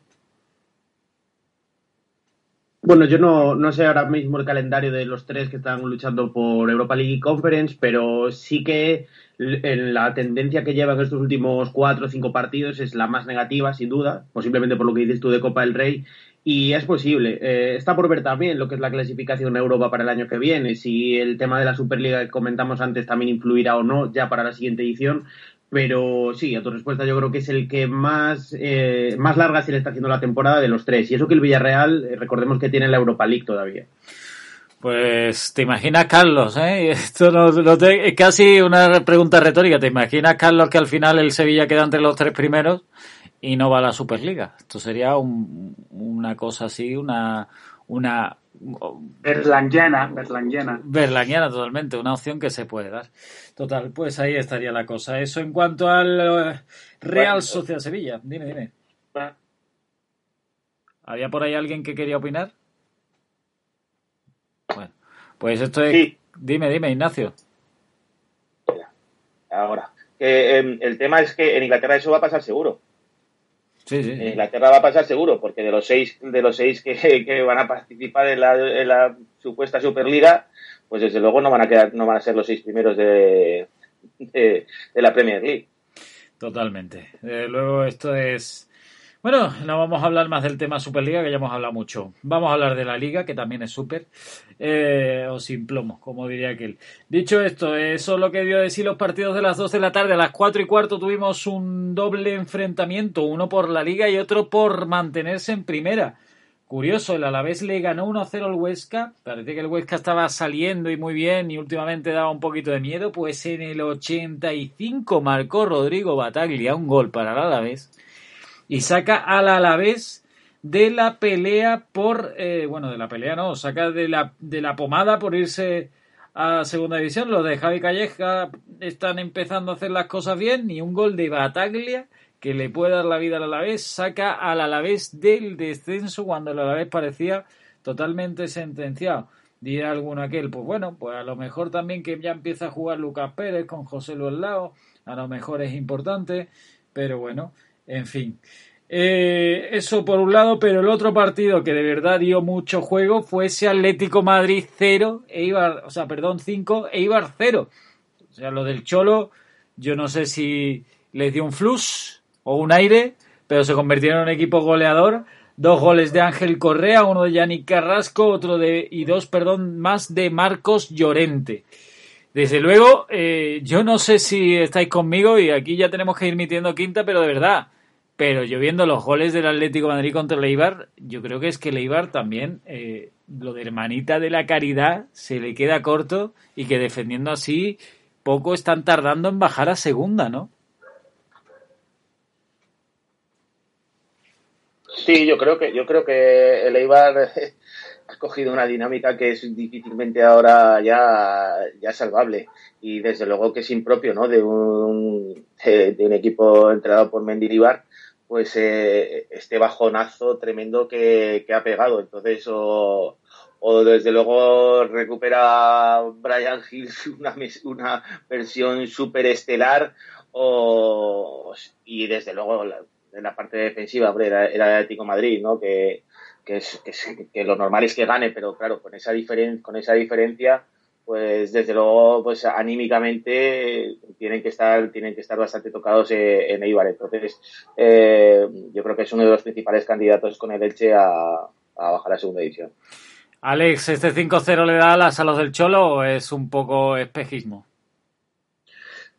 Bueno, yo no, no sé ahora mismo el calendario de los tres que están luchando por Europa League Conference, pero sí que la tendencia que llevan estos últimos cuatro o cinco partidos es la más negativa, sin duda, posiblemente por lo que dices tú de Copa del Rey, y es posible. Eh, está por ver también lo que es la clasificación Europa para el año que viene, si el tema de la Superliga que comentamos antes también influirá o no ya para la siguiente edición. Pero sí, a tu respuesta yo creo que es el que más, eh, más larga se le está haciendo la temporada de los tres. Y eso que el Villarreal, eh, recordemos que tiene la Europa League todavía. Pues te imaginas, Carlos, ¿eh? Esto no, es casi una pregunta retórica. ¿Te imaginas, Carlos, que al final el Sevilla queda entre los tres primeros y no va a la Superliga? Esto sería una cosa así, una, una Berlanguiana, Berlanguiana. Berlanguiana, totalmente, una opción que se puede dar. Total, pues ahí estaría la cosa. Eso en cuanto al eh, Real Sociedad Sevilla. Dime, dime. ¿Había por ahí alguien que quería opinar? Bueno, pues esto es... Dime, dime, Ignacio. Ahora, em, el tema es que en Inglaterra eso va a pasar seguro. Sí, sí. Inglaterra va a pasar seguro, porque de los seis, de los seis que, van a participar en la, supuesta Superliga, pues desde luego no van a quedar, no van a ser los seis primeros de, de, la Premier League. Totalmente. Eh, luego esto es bueno, no vamos a hablar más del tema Superliga, que ya hemos hablado mucho. Vamos a hablar de la Liga, que también es súper, eh, o sin plomo, como diría aquel. Dicho esto, eso es lo que dio de sí los partidos de las 2 de la tarde. A las 4 y cuarto tuvimos un doble enfrentamiento, uno por la Liga y otro por mantenerse en primera. Curioso, el Alavés le ganó 1-0 al Huesca. Parece que el Huesca estaba saliendo y muy bien y últimamente daba un poquito de miedo. Pues en el 85 marcó Rodrigo Bataglia un gol para el Alavés y saca al Alavés de la pelea por, eh, bueno, de la pelea no, saca de la, de la pomada por irse a segunda división. Los de Javi Calleja están empezando a hacer las cosas bien y un gol de Bataglia que le puede dar la vida al Alavés saca al Alavés del descenso cuando el Alavés parecía totalmente sentenciado. Dirá alguno aquel, pues bueno, pues a lo mejor también que ya empieza a jugar Lucas Pérez con José Luis Lao, a lo mejor es importante, pero bueno, en fin. Eh, eso por un lado, pero el otro partido que de verdad dio mucho juego fue ese Atlético Madrid 0, Eibar, o sea, perdón, 5, Eibar 0. O sea, lo del Cholo, yo no sé si les dio un flux o un aire, pero se convirtieron en equipo goleador. Dos goles de Ángel Correa, uno de Yannick Carrasco, otro de, y dos, perdón, más de Marcos Llorente. Desde luego, eh, yo no sé si estáis conmigo y aquí ya tenemos que ir metiendo quinta, pero de verdad, pero yo viendo los goles del Atlético Madrid contra el Eibar, yo creo que es que el Eibar también, eh, lo de hermanita de la caridad, se le queda corto y que defendiendo así, poco están tardando en bajar a segunda, ¿no? Sí, yo creo que, yo creo que el Eibar ha cogido una dinámica que es difícilmente ahora ya, ya salvable y desde luego que es impropio ¿no? de, un, de, un equipo entrenado por Mendilibar pues eh, este bajonazo tremendo que, ha pegado. Entonces, o, desde luego recupera Brian Hills una, una versión súper estelar, o, y desde luego en la parte defensiva era, era el Atlético Madrid, ¿no? Que, que, que, lo normal es que gane, pero claro, con esa, diferen, con esa diferencia pues desde luego, pues anímicamente tienen que estar, tienen que estar bastante tocados eh, en Eibar. Entonces, eh, yo creo que es uno de los principales candidatos con el Elche a, bajar a segunda división. Alex, ¿este 5-0 le da alas a los del Cholo o es un poco espejismo?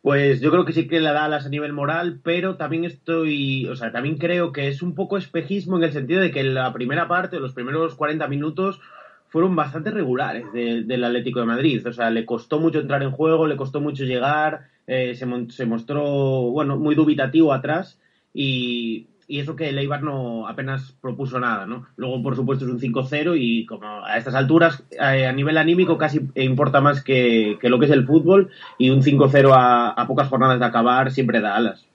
Pues yo creo que sí que le da alas a nivel moral, pero también estoy, o sea, también creo que es un poco espejismo en el sentido de que la primera parte, los primeros 40 minutos, fueron bastante regulares del Atlético de Madrid. O sea, le costó mucho entrar en juego, le costó mucho llegar, eh, se, mostró, bueno, muy dubitativo atrás y, eso que el no apenas propuso nada, ¿no? Luego, por supuesto, es un 5-0 y como a estas alturas, eh, a nivel anímico, casi importa más que, lo que es el fútbol y un 5-0 a, pocas jornadas de acabar siempre da alas.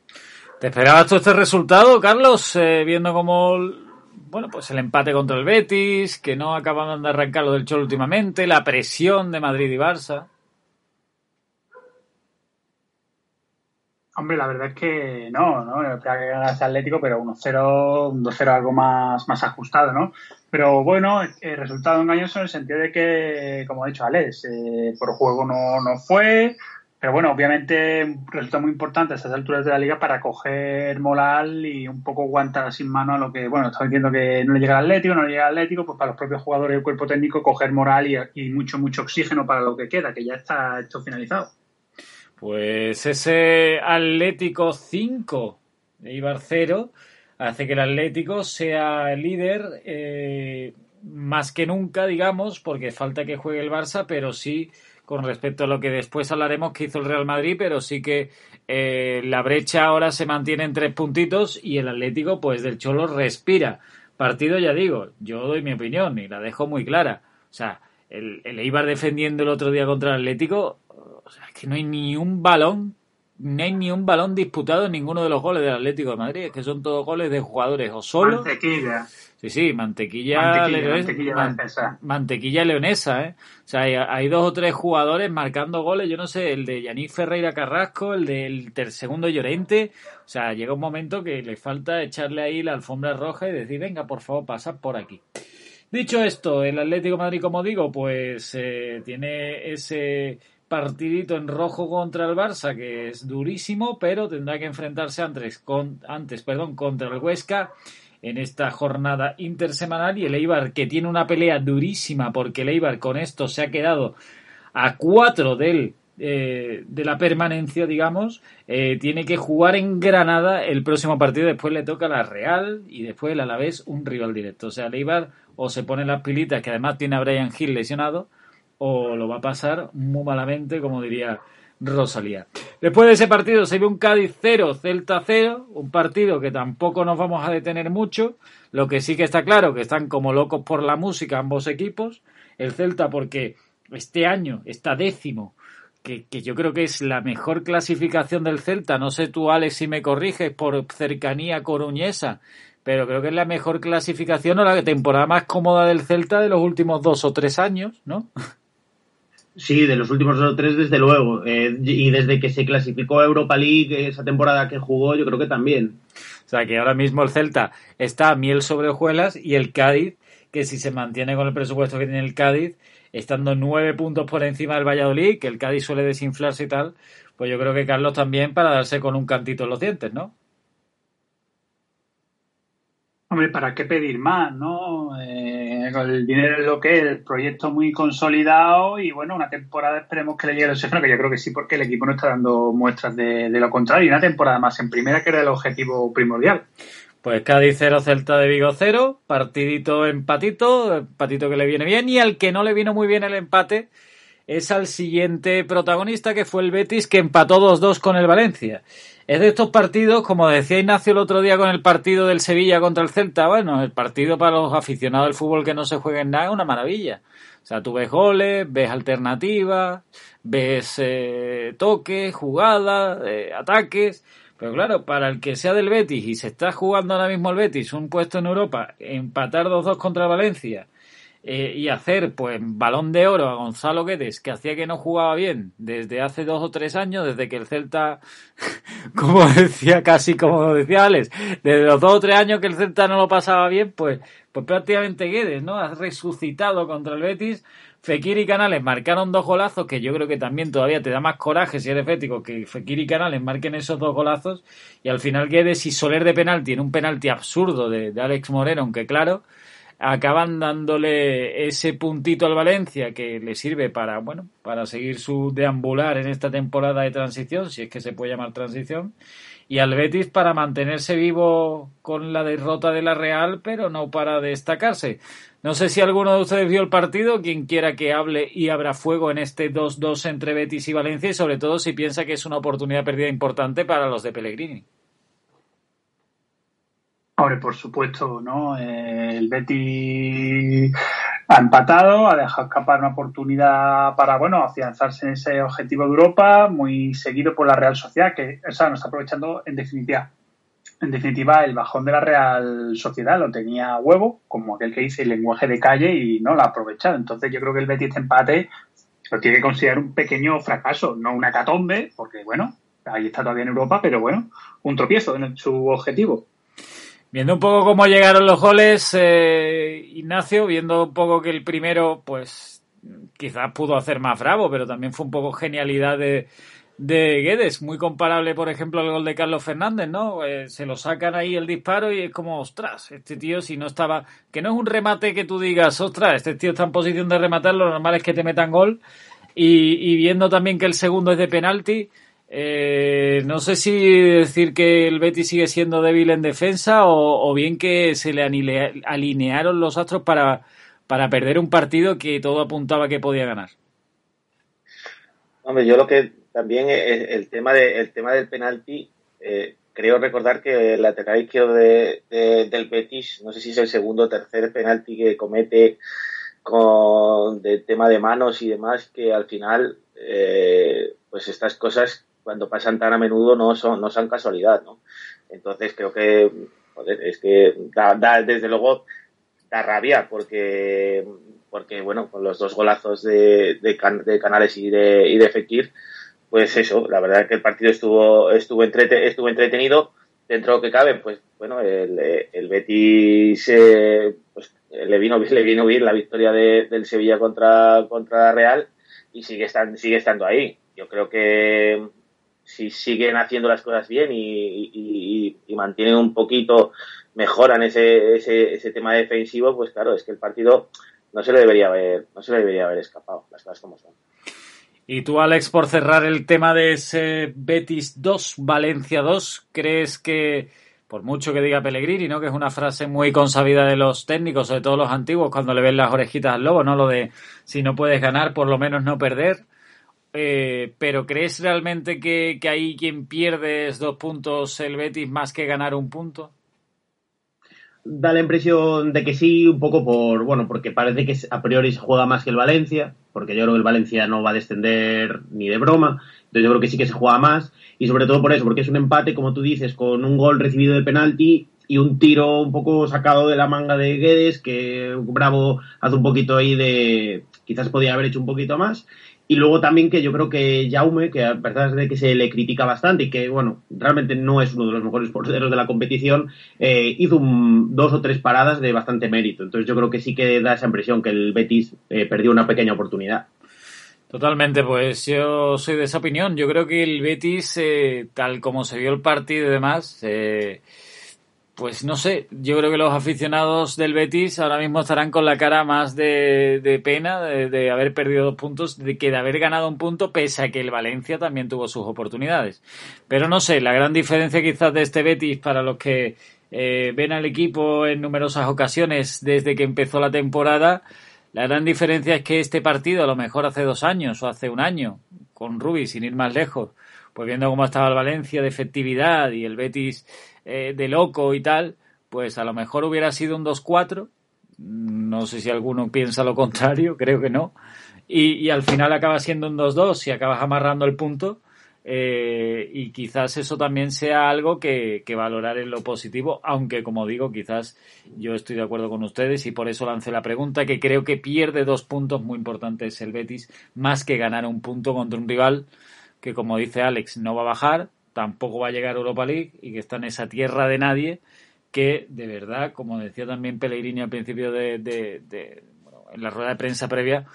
¿Te esperabas todo este resultado, Carlos? Eh, viendo cómo bueno, pues el empate contra el Betis, que no acaban de arrancar lo del Cholo últimamente, la presión de Madrid y Barça. Hombre, la verdad es que no, ¿no? Espera que ganase Atlético, pero 1-0, un 2-0 algo más, más ajustado, ¿no? Pero bueno, el resultado engañoso en el sentido de que, como ha dicho Alex, eh, por juego no, no fue, pero bueno, obviamente resulta muy importante a estas alturas de la liga para coger moral y un poco aguantar sin mano a lo que, bueno, estamos diciendo que no le llega al Atlético, no le llega al Atlético, pues para los propios jugadores y el cuerpo técnico coger moral y, mucho, mucho oxígeno para lo que queda, que ya está esto finalizado. Pues ese Atlético 5 de Ibar 0 hace que el Atlético sea líder eh, más que nunca, digamos, porque falta que juegue el Barça, pero sí con respecto a lo que después hablaremos que hizo el Real Madrid, pero sí que eh, la brecha ahora se mantiene en tres puntitos y el Atlético, pues del Cholo respira. Partido, ya digo, yo doy mi opinión y la dejo muy clara. O sea, el, el defendiendo el otro día contra el Atlético, o sea, es que no hay ni un balón no hay ni un balón disputado en ninguno de los goles del Atlético de Madrid, es que son todos goles de jugadores o solo. Mantequilla. Sí, sí, mantequilla, mantequilla, leonesa, ¿eh? O sea, hay, dos o tres jugadores marcando goles, yo no sé, el de Yanis Ferreira Carrasco, el del segundo Llorente, o sea, llega un momento que le falta echarle ahí la alfombra roja y decir, venga, por favor, pasa por aquí. Dicho esto, el Atlético de Madrid, como digo, pues eh, tiene ese partidito en rojo contra el Barça, que es durísimo, pero tendrá que enfrentarse antes, con, antes perdón, contra el Huesca en esta jornada intersemanal y el Eibar que tiene una pelea durísima porque el Eibar con esto se ha quedado a cuatro del, eh, de la permanencia, digamos, eh, tiene que jugar en Granada el próximo partido, después le toca la Real y después el Alavés un rival directo. O sea, el Eibar o se pone las pilitas, que además tiene a Brian Hill lesionado, o lo va a pasar muy malamente, como diría Rosalía. Después de ese partido se ve un Cádiz 0, Celta 0, un partido que tampoco nos vamos a detener mucho. Lo que sí que está claro que están como locos por la música ambos equipos. El Celta porque este año está décimo, que, que yo creo que es la mejor clasificación del Celta. No sé tú, Alex, si me corriges por cercanía coruñesa, pero creo que es la mejor clasificación o la temporada más cómoda del Celta de los últimos dos o tres años, ¿no? Sí, de los últimos dos o tres, desde luego. Eh, y desde que se clasificó a Europa League, esa temporada que jugó, yo creo que también. O sea, que ahora mismo el Celta está a miel sobre hojuelas y el Cádiz, que si se mantiene con el presupuesto que tiene el Cádiz, estando nueve puntos por encima del Valladolid, que el Cádiz suele desinflarse y tal, pues yo creo que Carlos también para darse con un cantito en los dientes, ¿no? Hombre, ¿para qué pedir más, no? Eh, el dinero es lo que es, el proyecto muy consolidado y bueno, una temporada esperemos que le llegue el Oxígeno, que yo creo que sí, porque el equipo no está dando muestras de, lo contrario, y una temporada más en primera que era el objetivo primordial. Pues Cádiz 0, Celta de Vigo 0, partidito empatito, empatito que le viene bien, y al que no le vino muy bien el empate es al siguiente protagonista que fue el Betis que empató 2-2 con el Valencia. Es de estos partidos, como decía Ignacio el otro día con el partido del Sevilla contra el Celta, bueno, el partido para los aficionados del fútbol que no se juega en nada es una maravilla. O sea, tú ves goles, ves alternativas, ves eh, toques, jugadas, eh, ataques. Pero claro, para el que sea del Betis y se está jugando ahora mismo el Betis un puesto en Europa, empatar 2-2 contra Valencia eh, y hacer pues balón de oro a Gonzalo Guedes, que hacía que no jugaba bien desde hace dos o tres años, desde que el Celta, como decía, casi como decía Alex, desde los dos o tres años que el Celta no lo pasaba bien, pues, pues prácticamente Guedes, ¿no? Ha resucitado contra el Betis. Fekir y Canales marcaron dos golazos que yo creo que también todavía te da más coraje si eres fético que Fekir y Canales marquen esos dos golazos y al final Guedes y Soler de penalti en un penalti absurdo de, de Alex Moreno, aunque claro, acaban dándole ese puntito al Valencia que le sirve para, bueno, para seguir su deambular en esta temporada de transición, si es que se puede llamar transición, y al Betis para mantenerse vivo con la derrota de la Real, pero no para destacarse. No sé si alguno de ustedes vio el partido, quien quiera que hable y abra fuego en este 2-2 entre Betis y Valencia, y sobre todo si piensa que es una oportunidad perdida importante para los de Pellegrini. Hombre, por supuesto, ¿no? el Betty ha empatado, ha dejado escapar una oportunidad para, bueno, afianzarse en ese objetivo de Europa, muy seguido por la Real Sociedad, que, o sea, no está aprovechando en definitiva. En definitiva, el bajón de la Real Sociedad lo tenía huevo, como aquel que dice el lenguaje de calle, y no lo ha aprovechado. Entonces, yo creo que el Betis este empate lo tiene que considerar un pequeño fracaso, no una catombe, porque, bueno, ahí está todavía en Europa, pero bueno, un tropiezo en su objetivo. Viendo un poco cómo llegaron los goles, eh, Ignacio, viendo un poco que el primero, pues quizás pudo hacer más bravo, pero también fue un poco genialidad de, de Guedes, muy comparable, por ejemplo, al gol de Carlos Fernández, ¿no? Eh, se lo sacan ahí el disparo y es como, ostras, este tío si no estaba, que no es un remate que tú digas, ostras, este tío está en posición de rematar, lo normal es que te metan gol. Y, viendo también que el segundo es de penalti, eh, no sé si decir que el Betis sigue siendo débil en defensa o, bien que se le alinearon los astros para, para perder un partido que todo apuntaba que podía ganar. Hombre, yo lo que también el, tema de, el tema del penalti, eh, creo recordar que el lateral izquierdo de, del Betis, no sé si es el segundo o tercer penalti que comete con el tema de manos y demás, que al final, eh, pues estas cosas cuando pasan tan a menudo no son, no son casualidad, ¿no? Entonces creo que, es que da, desde luego da rabia porque porque bueno con los dos golazos de, de, Canales y de, y de Fekir pues eso, la verdad es que el partido estuvo, estuvo, estuvo entretenido. Dentro de que cabe, pues bueno, el, el Betis eh, pues, le, vino, le vino bien la victoria del Sevilla contra, contra Real y sigue, estando, sigue estando ahí. Yo creo que si siguen haciendo las cosas bien y, y, mantienen un poquito, mejoran ese, ese, ese tema defensivo, pues claro, es que el partido no se le debería haber, no se le debería haber escapado, las cosas como son. Y tú, Alex, por cerrar el tema de ese Betis 2, Valencia 2, ¿crees que, por mucho que diga Pellegrini, ¿no? que es una frase muy consabida de los técnicos, sobre todo los antiguos, cuando le ven las orejitas al lobo, ¿no? Lo de si no puedes ganar, por lo menos no perder. Eh, pero ¿crees realmente que, que ahí quien pierde dos puntos el Betis más que ganar un punto? da la impresión de que sí, un poco por, bueno, porque parece que a priori se juega más que el Valencia, porque yo creo que el Valencia no va a descender ni de broma, entonces yo creo que sí que se juega más, y sobre todo por eso, porque es un empate, como tú dices, con un gol recibido de penalti y un tiro un poco sacado de la manga de Guedes, que Bravo hace un poquito ahí de, quizás podía haber hecho un poquito más, y luego también que yo creo que Jaume, que a pesar de que se le critica bastante y que, bueno, realmente no es uno de los mejores porteros de la competición, eh, hizo dos o tres paradas de bastante mérito. Entonces yo creo que sí que da esa impresión que el Betis eh, perdió una pequeña oportunidad. Totalmente, pues yo soy de esa opinión. Yo creo que el Betis, eh, tal como se vio el partido y demás, eh, pues no sé, yo creo que los aficionados del Betis ahora mismo estarán con la cara más de, pena de, haber perdido dos puntos de que de haber ganado un punto, pese a que el Valencia también tuvo sus oportunidades. Pero no sé, la gran diferencia quizás de este Betis para los que eh, ven al equipo en numerosas ocasiones desde que empezó la temporada, la gran diferencia es que este partido, a lo mejor hace dos años o hace un año, con Rubi, sin ir más lejos, pues viendo cómo estaba el Valencia de efectividad y el Betis eh, de loco y tal, pues a lo mejor hubiera sido un 2-4. No sé si alguno piensa lo contrario, creo que no. Y, al final acaba siendo un 2-2 y acabas amarrando el punto. Eh, y quizás eso también sea algo que, que, valorar en lo positivo, aunque como digo, quizás yo estoy de acuerdo con ustedes y por eso lancé la pregunta, que creo que pierde dos puntos muy importantes el Betis, más que ganar un punto contra un rival que como dice Alex no va a bajar, tampoco va a llegar a Europa League y que está en esa tierra de nadie que de verdad, como decía también Pellegrini al principio de, la rueda de prensa previa,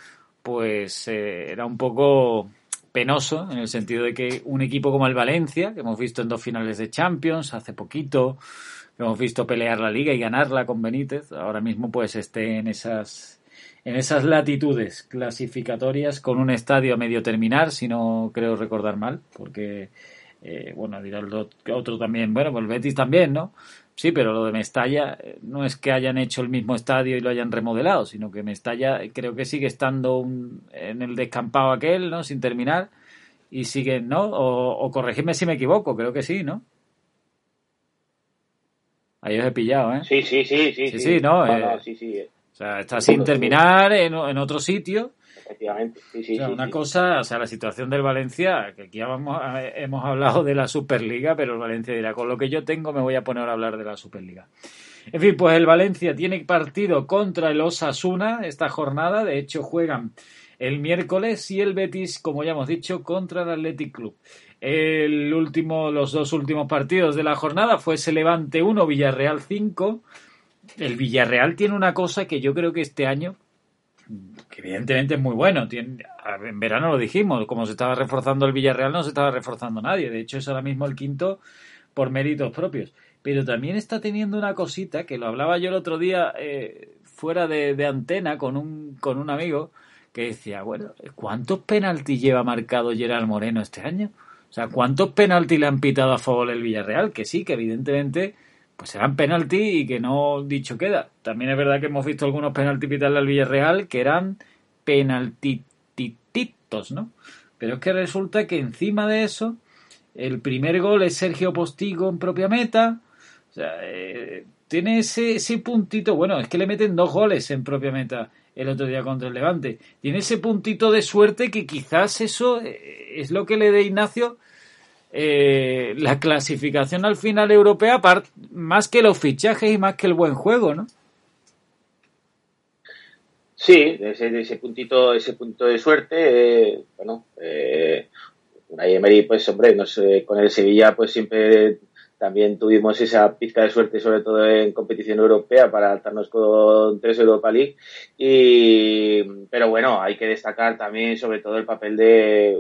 pues eh, era un poco penoso en el sentido de que un equipo como el Valencia, que hemos visto en dos finales de Champions hace poquito, que hemos visto pelear la liga y ganarla con Benítez, ahora mismo pues esté en esas en esas latitudes clasificatorias con un estadio a medio terminar, si no creo recordar mal, porque eh, bueno, dirá el otro también, bueno, pues el Betis también, ¿no? Sí, pero lo de Mestalla eh, no es que hayan hecho el mismo estadio y lo hayan remodelado, sino que Mestalla eh, creo que sigue estando en el descampado aquel, ¿no? Sin terminar y sigue, ¿no? O, corregirme si me equivoco, creo que sí, ¿no? Ahí os he pillado, ¿eh? Sí, sí, sí, sí. Sí, sí, ¿no? sí, sí. O sea, está sin terminar en, en otro sitio efectivamente. una cosa, o sea, la situación del Valencia, que aquí hemos, hemos hablado de la Superliga, pero el Valencia dirá, con lo que yo tengo me voy a poner a hablar de la Superliga. En fin, pues el Valencia tiene partido contra el Osasuna esta jornada, de hecho juegan el miércoles y el Betis, como ya hemos dicho, contra el Athletic Club. El último, los dos últimos partidos de la jornada fue ese Levante 1, Villarreal 5. El Villarreal tiene una cosa que yo creo que este año que evidentemente es muy bueno. En verano lo dijimos, como se estaba reforzando el Villarreal, no se estaba reforzando nadie. De hecho, es ahora mismo el quinto por méritos propios. Pero también está teniendo una cosita, que lo hablaba yo el otro día eh, fuera de, antena con un, con un amigo, que decía, bueno, ¿cuántos penaltis lleva marcado Gerard Moreno este año? O sea, ¿cuántos penaltis le han pitado a favor el Villarreal? Que sí, que evidentemente pues serán penalti y que no dicho queda. También es verdad que hemos visto algunos penaltis pitarle al Villarreal que eran penaltititos, ¿no? Pero es que resulta que encima de eso, el primer gol es Sergio Postigo en propia meta. O sea, eh, tiene ese, ese puntito. Bueno, es que le meten dos goles en propia meta el otro día contra el Levante. Tiene ese puntito de suerte que quizás eso eh, es lo que le dé Ignacio eh, la clasificación al final europea, más que los fichajes y más que el buen juego, ¿no? Sí, ese, ese puntito, ese punto de suerte, eh, bueno, eh, Emery, pues hombre, con el Sevilla, pues siempre también tuvimos esa pizca de suerte, sobre todo en competición europea, para alzarnos con tres Europa League. Y, pero bueno, hay que destacar también, sobre todo, el papel de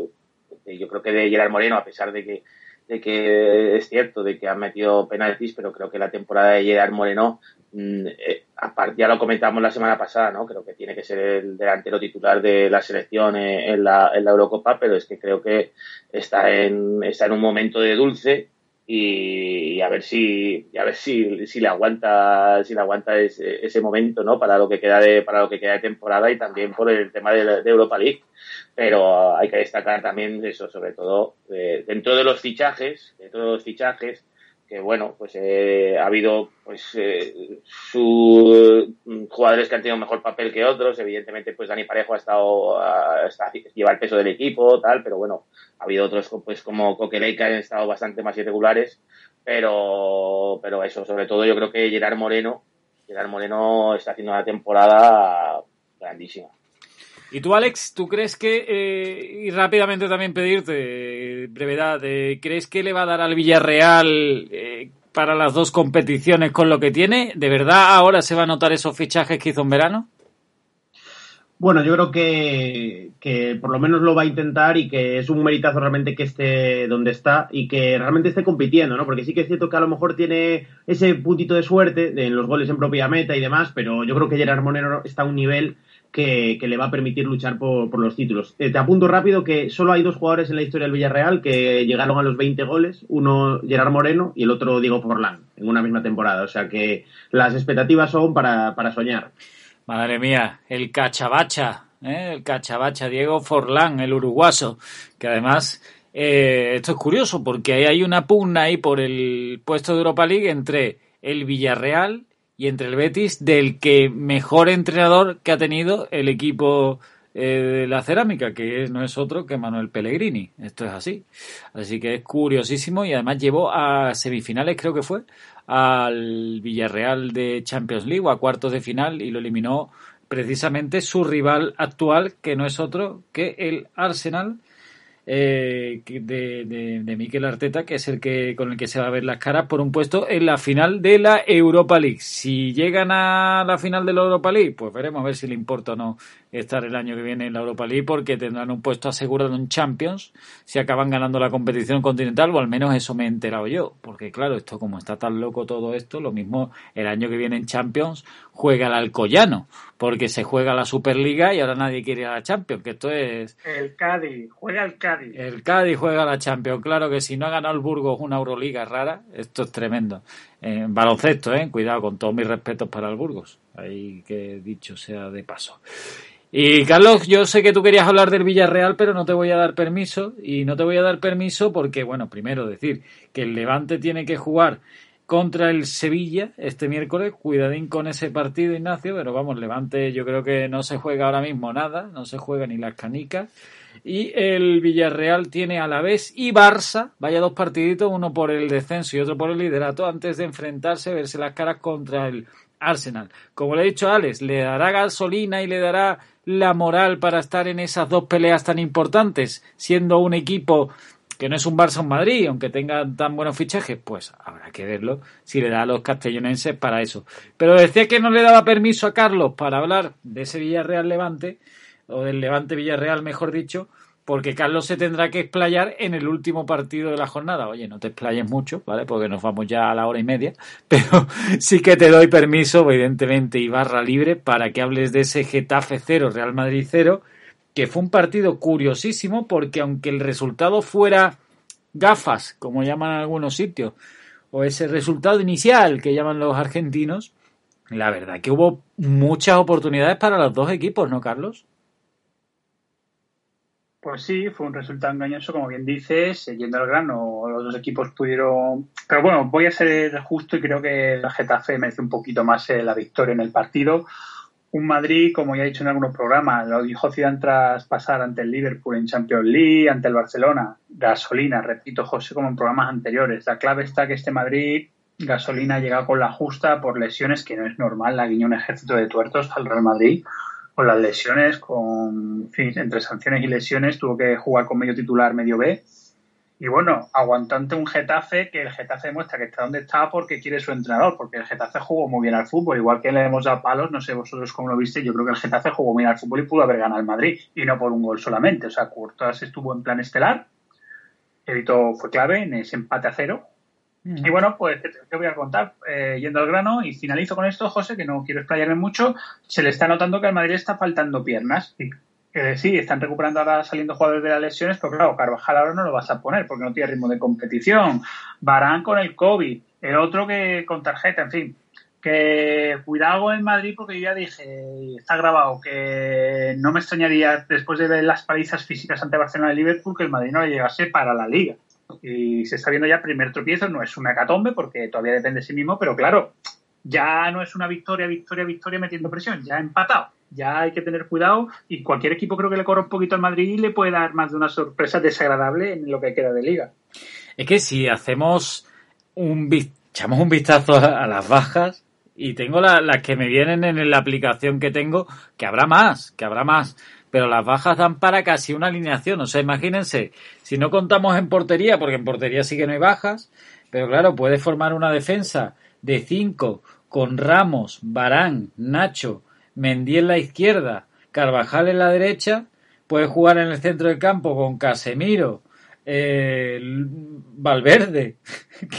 yo creo que de Gerard Moreno, a pesar de que, de que es cierto de que ha metido penaltis, pero creo que la temporada de Gerard Moreno, mm, eh, aparte, ya lo comentamos la semana pasada, ¿no? Creo que tiene que ser el delantero titular de la selección en la, en la Eurocopa, pero es que creo que está en, está en un momento de dulce y, a ver si a ver si, si le aguanta si le aguanta ese, ese, momento no para lo que queda de para lo que queda de temporada y también por el tema de, Europa League. Pero hay que destacar también eso sobre todo eh, dentro de los fichajes dentro de los fichajes que bueno, pues eh, ha habido pues eh, su, jugadores que han tenido mejor papel que otros, evidentemente pues Dani Parejo ha estado, lleva el peso del equipo, tal, pero bueno, ha habido otros pues como Coqueley que han estado bastante más irregulares, pero, pero eso, sobre todo yo creo que Gerard Moreno, Gerard Moreno está haciendo una temporada grandísima. ¿Y tú, Alex, tú crees que, eh, y rápidamente también pedirte, brevedad, eh, ¿crees que le va a dar al Villarreal eh, para las dos competiciones con lo que tiene? ¿De verdad ahora se va a notar esos fichajes que hizo en verano? Bueno, yo creo que, que, por lo menos lo va a intentar y que es un meritazo realmente que esté donde está y que realmente esté compitiendo, ¿no? Porque sí que es cierto que a lo mejor tiene ese puntito de suerte en los goles en propia meta y demás, pero yo creo que Gerard Monero está a un nivel que, le va a permitir luchar por, los títulos. Eh, te apunto rápido que solo hay dos jugadores en la historia del Villarreal que llegaron a los 20 goles, uno Gerard Moreno y el otro Diego Forlán, en una misma temporada. O sea que las expectativas son para, soñar. Madre mía, el cachabacha, ¿eh? el cachabacha Diego Forlán, el uruguaso, que además eh, esto es curioso porque ahí hay una pugna ahí por el puesto de Europa League entre el Villarreal y entre el Betis del que mejor entrenador que ha tenido el equipo eh, de la cerámica, que no es otro que Manuel Pellegrini. Esto es así. Así que es curiosísimo y además llevó a semifinales, creo que fue, al Villarreal de Champions League o a cuartos de final y lo eliminó precisamente su rival actual, que no es otro que el Arsenal eh, de, de, de Mikel Arteta, que es el que con el que se va a ver las caras por un puesto en la final de la Europa League. Si llegan a la final de la Europa League, pues veremos a ver si le importa o no estar el año que viene en la Europa League, porque tendrán un puesto asegurado en Champions si acaban ganando la competición continental, o al menos eso me he enterado yo, porque claro, esto como está tan loco todo esto, lo mismo el año que viene en Champions juega el Alcoyano, porque se juega la Superliga y ahora nadie quiere ir a la Champions, que esto es... El Cádiz, juega el Cádiz. El Cádiz juega la Champions, claro que si no ha ganado el Burgos una Euroliga rara, esto es tremendo. En baloncesto, eh, cuidado, con todos mis respetos para el Burgos, ahí que dicho sea de paso. Y Carlos, yo sé que tú querías hablar del Villarreal, pero no te voy a dar permiso. Y no te voy a dar permiso porque, bueno, primero decir que el Levante tiene que jugar contra el Sevilla este miércoles. Cuidadín con ese partido, Ignacio, pero vamos, Levante yo creo que no se juega ahora mismo nada, no se juega ni las canicas. Y el Villarreal tiene a la vez y Barça, vaya dos partiditos, uno por el descenso y otro por el liderato, antes de enfrentarse, verse las caras contra el Arsenal. Como le he dicho a Alex, le dará gasolina y le dará la moral para estar en esas dos peleas tan importantes, siendo un equipo que no es un Barça o Madrid, aunque tenga tan buenos fichajes, pues habrá que verlo si le da a los castellonenses para eso. Pero decía que no le daba permiso a Carlos para hablar de ese Villarreal Levante, o del Levante Villarreal, mejor dicho, porque Carlos se tendrá que explayar en el último partido de la jornada. Oye, no te explayes mucho, ¿vale? Porque nos vamos ya a la hora y media, pero sí que te doy permiso, evidentemente, y barra libre, para que hables de ese Getafe 0, Real Madrid 0, que fue un partido curiosísimo, porque aunque el resultado fuera gafas, como llaman algunos sitios, o ese resultado inicial que llaman los argentinos, la verdad que hubo muchas oportunidades para los dos equipos, ¿no, Carlos? Pues sí, fue un resultado engañoso, como bien dices, eh, yendo al grano, los dos equipos pudieron... Pero bueno, voy a ser justo y creo que el Getafe merece un poquito más eh, la victoria en el partido. Un Madrid, como ya he dicho en algunos programas, lo dijo Zidane tras pasar ante el Liverpool en Champions League, ante el Barcelona, gasolina, repito José, como en programas anteriores. La clave está que este Madrid, gasolina, llega con la justa por lesiones, que no es normal, la guiñó un ejército de tuertos al Real Madrid con las lesiones, con, entre sanciones y lesiones, tuvo que jugar con medio titular, medio B. Y bueno, aguantante un Getafe que el Getafe demuestra que está donde está porque quiere su entrenador, porque el Getafe jugó muy bien al fútbol, igual que le hemos dado palos, no sé vosotros cómo lo viste, yo creo que el Getafe jugó muy bien al fútbol y pudo haber ganado al Madrid, y no por un gol solamente, o sea, Courtois estuvo en plan estelar, Evito fue clave en ese empate a cero, y bueno, pues te, voy a contar, eh, yendo al grano, y finalizo con esto, José, que no quiero explayarme mucho, se le está notando que al Madrid está faltando piernas. Y, eh, sí, están recuperando ahora saliendo jugadores de las lesiones, pero claro, Carvajal ahora no lo vas a poner porque no tiene ritmo de competición. Barán con el COVID, el otro que con tarjeta, en fin. Que cuidado en Madrid porque yo ya dije, está grabado, que no me extrañaría después de ver las palizas físicas ante Barcelona y Liverpool que el Madrid no le llegase para la liga y se está viendo ya el primer tropiezo, no es una catombe porque todavía depende de sí mismo, pero claro, ya no es una victoria, victoria, victoria metiendo presión, ya ha empatado, ya hay que tener cuidado y cualquier equipo creo que le corre un poquito al Madrid y le puede dar más de una sorpresa desagradable en lo que queda de liga. Es que si hacemos un echamos un vistazo a, las bajas y tengo las que me vienen en la aplicación que tengo, que habrá más, que habrá más pero las bajas dan para casi una alineación. O sea, imagínense, si no contamos en portería, porque en portería sí que no hay bajas, pero claro, puede formar una defensa de cinco con Ramos, Barán, Nacho, Mendy en la izquierda, Carvajal en la derecha, puede jugar en el centro del campo con Casemiro, eh, Valverde,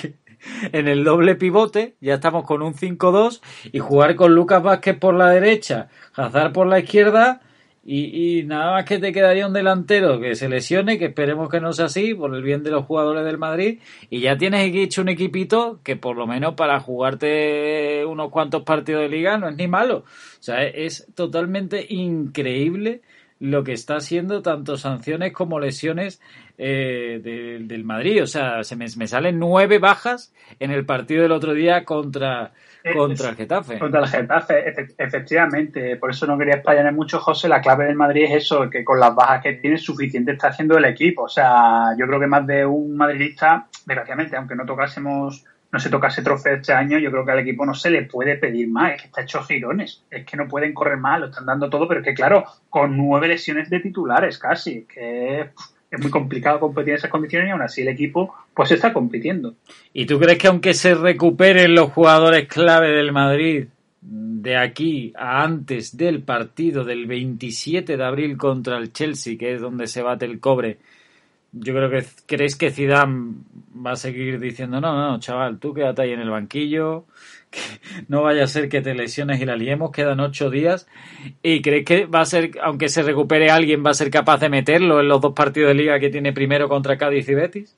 en el doble pivote, ya estamos con un 5-2, y jugar con Lucas Vázquez por la derecha, Hazard por la izquierda, y, nada más que te quedaría un delantero que se lesione, que esperemos que no sea así, por el bien de los jugadores del Madrid, y ya tienes hecho un equipito que por lo menos para jugarte unos cuantos partidos de liga no es ni malo. O sea, es totalmente increíble lo que está haciendo tanto sanciones como lesiones eh, del Madrid. O sea, se me, me salen nueve bajas en el partido del otro día contra contra el Getafe. Contra el Getafe, efectivamente. Por eso no quería explayar mucho, José. La clave del Madrid es eso, que con las bajas que tiene, suficiente está haciendo el equipo. O sea, yo creo que más de un madridista, desgraciadamente, aunque no tocásemos, no se tocase trofeo este año, yo creo que al equipo no se le puede pedir más. Es que está hecho girones. Es que no pueden correr más, lo están dando todo, pero es que, claro, con nueve lesiones de titulares casi, que es muy complicado competir en esas condiciones y aún así el equipo pues está compitiendo. ¿Y tú crees que aunque se recuperen los jugadores clave del Madrid de aquí a antes del partido del 27 de abril contra el Chelsea, que es donde se bate el cobre, yo creo que crees que Zidane va a seguir diciendo no, no, chaval, tú quédate ahí en el banquillo, no vaya a ser que te lesiones y la liemos, quedan ocho días. ¿Y crees que va a ser, aunque se recupere alguien, va a ser capaz de meterlo en los dos partidos de liga que tiene primero contra Cádiz y Betis?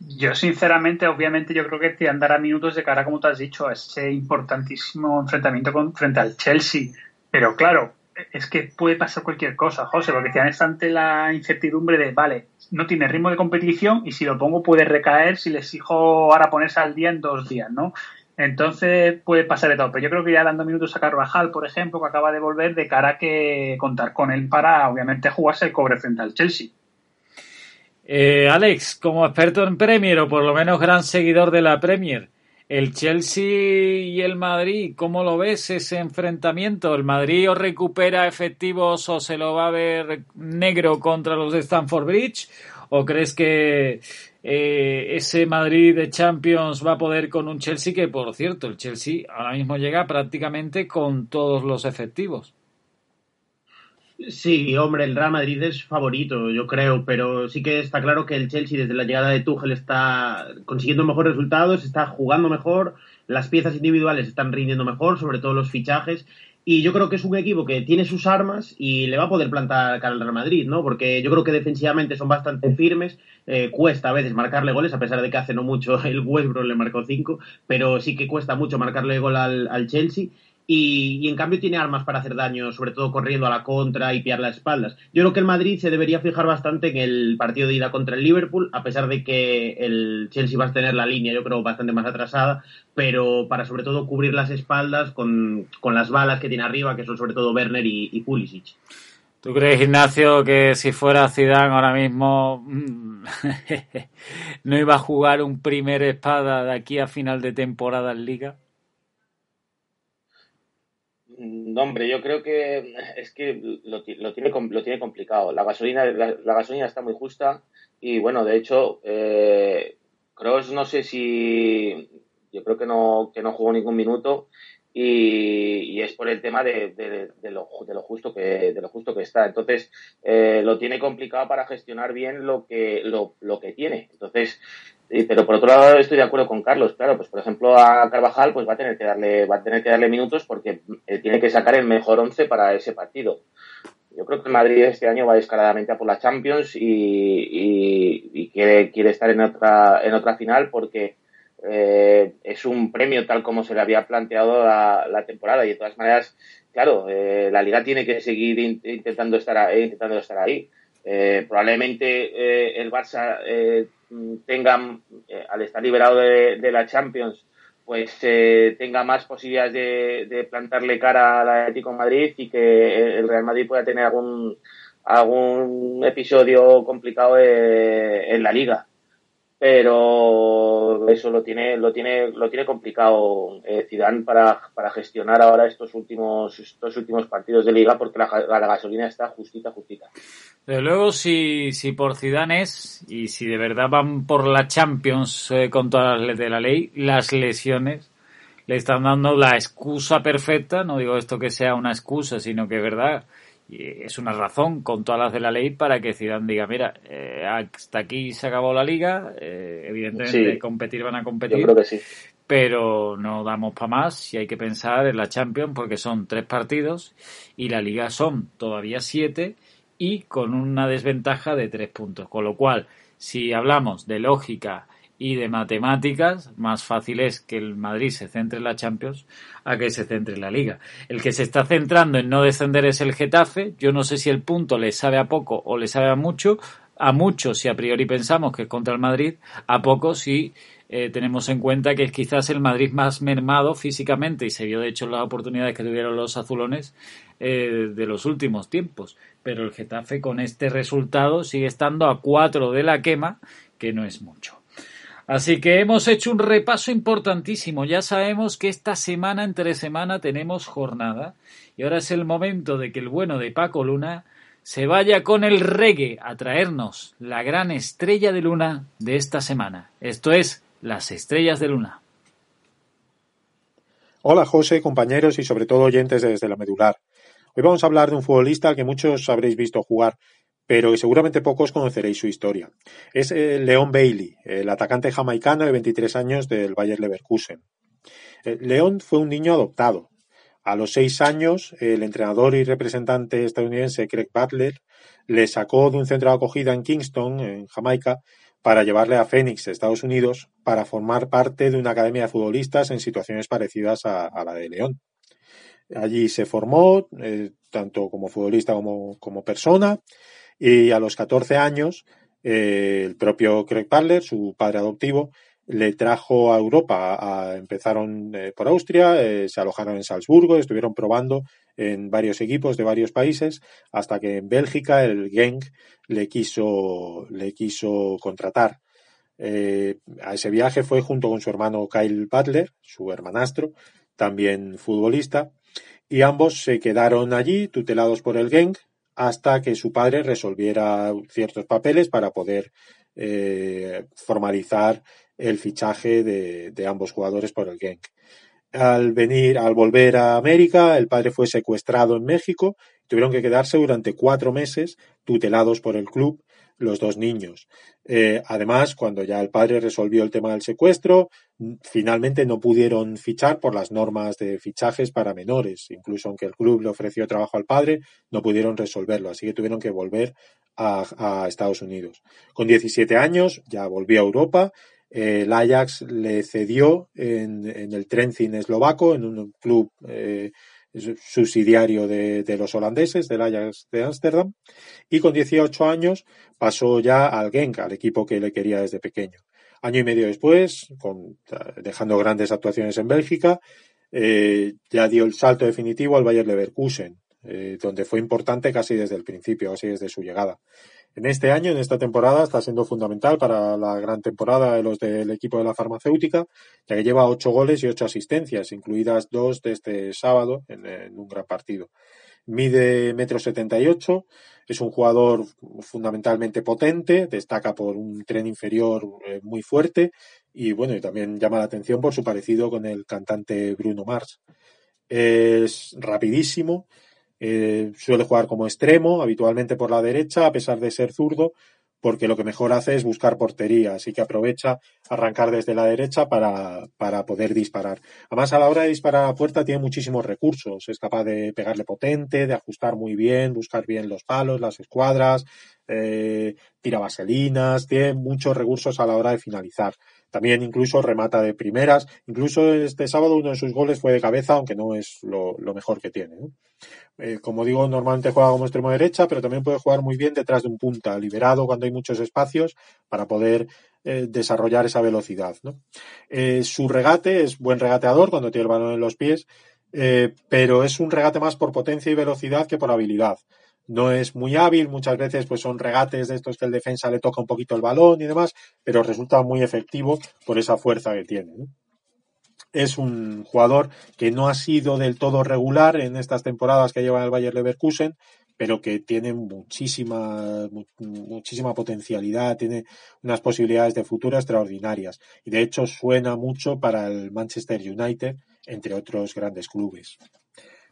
Yo, sinceramente, obviamente, yo creo que te andará minutos de cara, como te has dicho, a ese importantísimo enfrentamiento frente al Chelsea. Pero claro, es que puede pasar cualquier cosa, José, porque te dan ante la incertidumbre de, vale, no tiene ritmo de competición y si lo pongo puede recaer si le exijo ahora ponerse al día en dos días, ¿no? Entonces puede pasar de todo. Pero yo creo que ya dando minutos a Carvajal, por ejemplo, que acaba de volver, de cara a que contar con él para, obviamente, jugarse el cobre frente al Chelsea. Eh, Alex, como experto en Premier, o por lo menos gran seguidor de la Premier, El Chelsea y el Madrid, ¿cómo lo ves ese enfrentamiento? ¿El Madrid o recupera efectivos o se lo va a ver negro contra los de Stamford Bridge? ¿O crees que eh, ese Madrid de Champions va a poder con un Chelsea que, por cierto, el Chelsea ahora mismo llega prácticamente con todos los efectivos? Sí, hombre, el Real Madrid es favorito, yo creo, pero sí que está claro que el Chelsea desde la llegada de Tuchel está consiguiendo mejores resultados, está jugando mejor, las piezas individuales están rindiendo mejor, sobre todo los fichajes, y yo creo que es un equipo que tiene sus armas y le va a poder plantar cara al Real Madrid, ¿no? Porque yo creo que defensivamente son bastante firmes, eh, cuesta a veces marcarle goles, a pesar de que hace no mucho el Westbrook le marcó cinco, pero sí que cuesta mucho marcarle gol al, al Chelsea y, en cambio tiene armas para hacer daño, sobre todo corriendo a la contra y pillar las espaldas. Yo creo que el Madrid se debería fijar bastante en el partido de ida contra el Liverpool, a pesar de que el Chelsea va a tener la línea, yo creo, bastante más atrasada, pero para sobre todo cubrir las espaldas con, las balas que tiene arriba, que son sobre todo Werner y, Pulisic. ¿Tú crees, Ignacio, que si fuera Zidane ahora mismo mm, no iba a jugar un primer espada de aquí a final de temporada en Liga? No, hombre, yo creo que es que lo, tiene, lo tiene complicado. La gasolina, la, gasolina está muy justa y bueno, de hecho, eh, Cross no sé si yo creo que no, que no jugó ningún minuto y, es por el tema de, de, lo, de, lo, justo que, de lo justo que está. Entonces, eh, lo tiene complicado para gestionar bien lo que, lo, lo que tiene. Entonces, pero por otro lado estoy de acuerdo con Carlos, claro, pues por ejemplo a Carvajal pues va a tener que darle, va a tener que darle minutos porque eh, tiene que sacar el mejor once para ese partido. Yo creo que Madrid este año va descaradamente a por la Champions y, y, quiere, quiere estar en otra, en otra final porque eh, es un premio tal como se le había planteado la, temporada y de todas maneras, claro, eh, la liga tiene que seguir intentando estar, intentando estar ahí. Eh, probablemente eh, el Barça eh, tenga, al estar liberado de, la Champions, pues tenga más posibilidades de, plantarle cara al Atlético de Madrid y que el Real Madrid pueda tener algún algún episodio complicado en la liga pero eso lo tiene lo tiene lo tiene complicado eh, Zidane para, para gestionar ahora estos últimos estos últimos partidos de liga porque la, gasolina está justita justita. Desde luego si si por Zidane es y si de verdad van por la Champions eh, con todas las de la ley las lesiones le están dando la excusa perfecta. No digo esto que sea una excusa sino que verdad es una razón con todas las de la ley para que Zidane diga, mira, eh, hasta aquí se acabó la liga, eh, evidentemente competir van a competir, pero no damos para más y hay que pensar en la Champions porque son tres partidos y la liga son todavía siete y con una desventaja de tres puntos, con lo cual si hablamos de lógica y de matemáticas, más fácil es que el Madrid se centre en la Champions a que se centre en la Liga. El que se está centrando en no descender es el Getafe. Yo no sé si el punto le sabe a poco o le sabe a mucho. A mucho si a priori pensamos que es contra el Madrid, a poco si eh, tenemos en cuenta que es quizás el Madrid más mermado físicamente y se vio de hecho las oportunidades que tuvieron los azulones eh, de los últimos tiempos. Pero el Getafe con este resultado sigue estando a cuatro de la quema, que no es mucho. Así que hemos hecho un repaso importantísimo. Ya sabemos que esta semana, entre semana, tenemos jornada. Y ahora es el momento de que el bueno de Paco Luna se vaya con el reggae a traernos la gran estrella de luna de esta semana. Esto es Las Estrellas de Luna. Hola José, compañeros y sobre todo oyentes desde la medular. Hoy vamos a hablar de un futbolista que muchos habréis visto jugar pero seguramente pocos conoceréis su historia. Es eh, Leon Bailey, el atacante jamaicano de 23 años del Bayer Leverkusen. Eh, Leon fue un niño adoptado. A los seis años, el entrenador y representante estadounidense Craig Butler le sacó de un centro de acogida en Kingston, en Jamaica, para llevarle a Phoenix, Estados Unidos, para formar parte de una academia de futbolistas en situaciones parecidas a, la de León. Allí se formó, eh, tanto como futbolista como, como persona, y a los 14 años, eh, el propio Craig Parler, su padre adoptivo, le trajo a Europa. empezaron eh, por Austria, eh, se alojaron en Salzburgo, estuvieron probando en varios equipos de varios países, hasta que en Bélgica el Genk le quiso, le quiso contratar. A ese viaje fue junto con su hermano Kyle Butler, su hermanastro, también futbolista, y ambos se quedaron allí tutelados por el Genk hasta que su padre resolviera ciertos papeles para poder eh, formalizar el fichaje de, ambos jugadores por el Genk. Al venir, al volver a América, el padre fue secuestrado en México tuvieron que quedarse durante cuatro meses tutelados por el club los dos niños. Eh, además, cuando ya el padre resolvió el tema del secuestro, finalmente no pudieron fichar por las normas de fichajes para menores. Incluso aunque el club le ofreció trabajo al padre, no pudieron resolverlo. Así que tuvieron que volver a, Estados Unidos. Con 17 años ya volvió a Europa. Eh, el Ajax le cedió en, en, el Trencin eslovaco, en un club eh, subsidiario de, los holandeses, del Ajax de Ámsterdam, y con 18 años pasó ya al Genk, al equipo que le quería desde pequeño. Año y medio después, con, dejando grandes actuaciones en Bélgica, eh, ya dio el salto definitivo al Bayer Leverkusen, eh, donde fue importante casi desde el principio, casi desde su llegada. En este año, en esta temporada, está siendo fundamental para la gran temporada de los del equipo de la farmacéutica, ya que lleva ocho goles y ocho asistencias, incluidas dos de este sábado en, en un gran partido. Mide metro setenta y ocho, es un jugador fundamentalmente potente, destaca por un tren inferior eh, muy fuerte y bueno, y también llama la atención por su parecido con el cantante Bruno Mars. Es rapidísimo, eh, suele jugar como extremo, habitualmente por la derecha, a pesar de ser zurdo, porque lo que mejor hace es buscar portería, así que aprovecha arrancar desde la derecha para, para poder disparar. Además, a la hora de disparar a puerta tiene muchísimos recursos, es capaz de pegarle potente, de ajustar muy bien, buscar bien los palos, las escuadras, eh, tira vaselinas, tiene muchos recursos a la hora de finalizar. También incluso remata de primeras. Incluso este sábado uno de sus goles fue de cabeza, aunque no es lo, mejor que tiene. Eh, como digo, normalmente juega como extremo derecha, pero también puede jugar muy bien detrás de un punta, liberado cuando hay muchos espacios para poder eh, desarrollar esa velocidad. ¿no? Eh, su regate es buen regateador cuando tiene el balón en los pies, pero es un regate más por potencia y velocidad que por habilidad no es muy hábil, muchas veces pues son regates de estos que el defensa le toca un poquito el balón y demás, pero resulta muy efectivo por esa fuerza que tiene. Es un jugador que no ha sido del todo regular en estas temporadas que lleva el Bayer Leverkusen, pero que tiene muchísima, muchísima potencialidad, tiene unas posibilidades de futuro extraordinarias. Y de hecho suena mucho para el Manchester United, entre otros grandes clubes.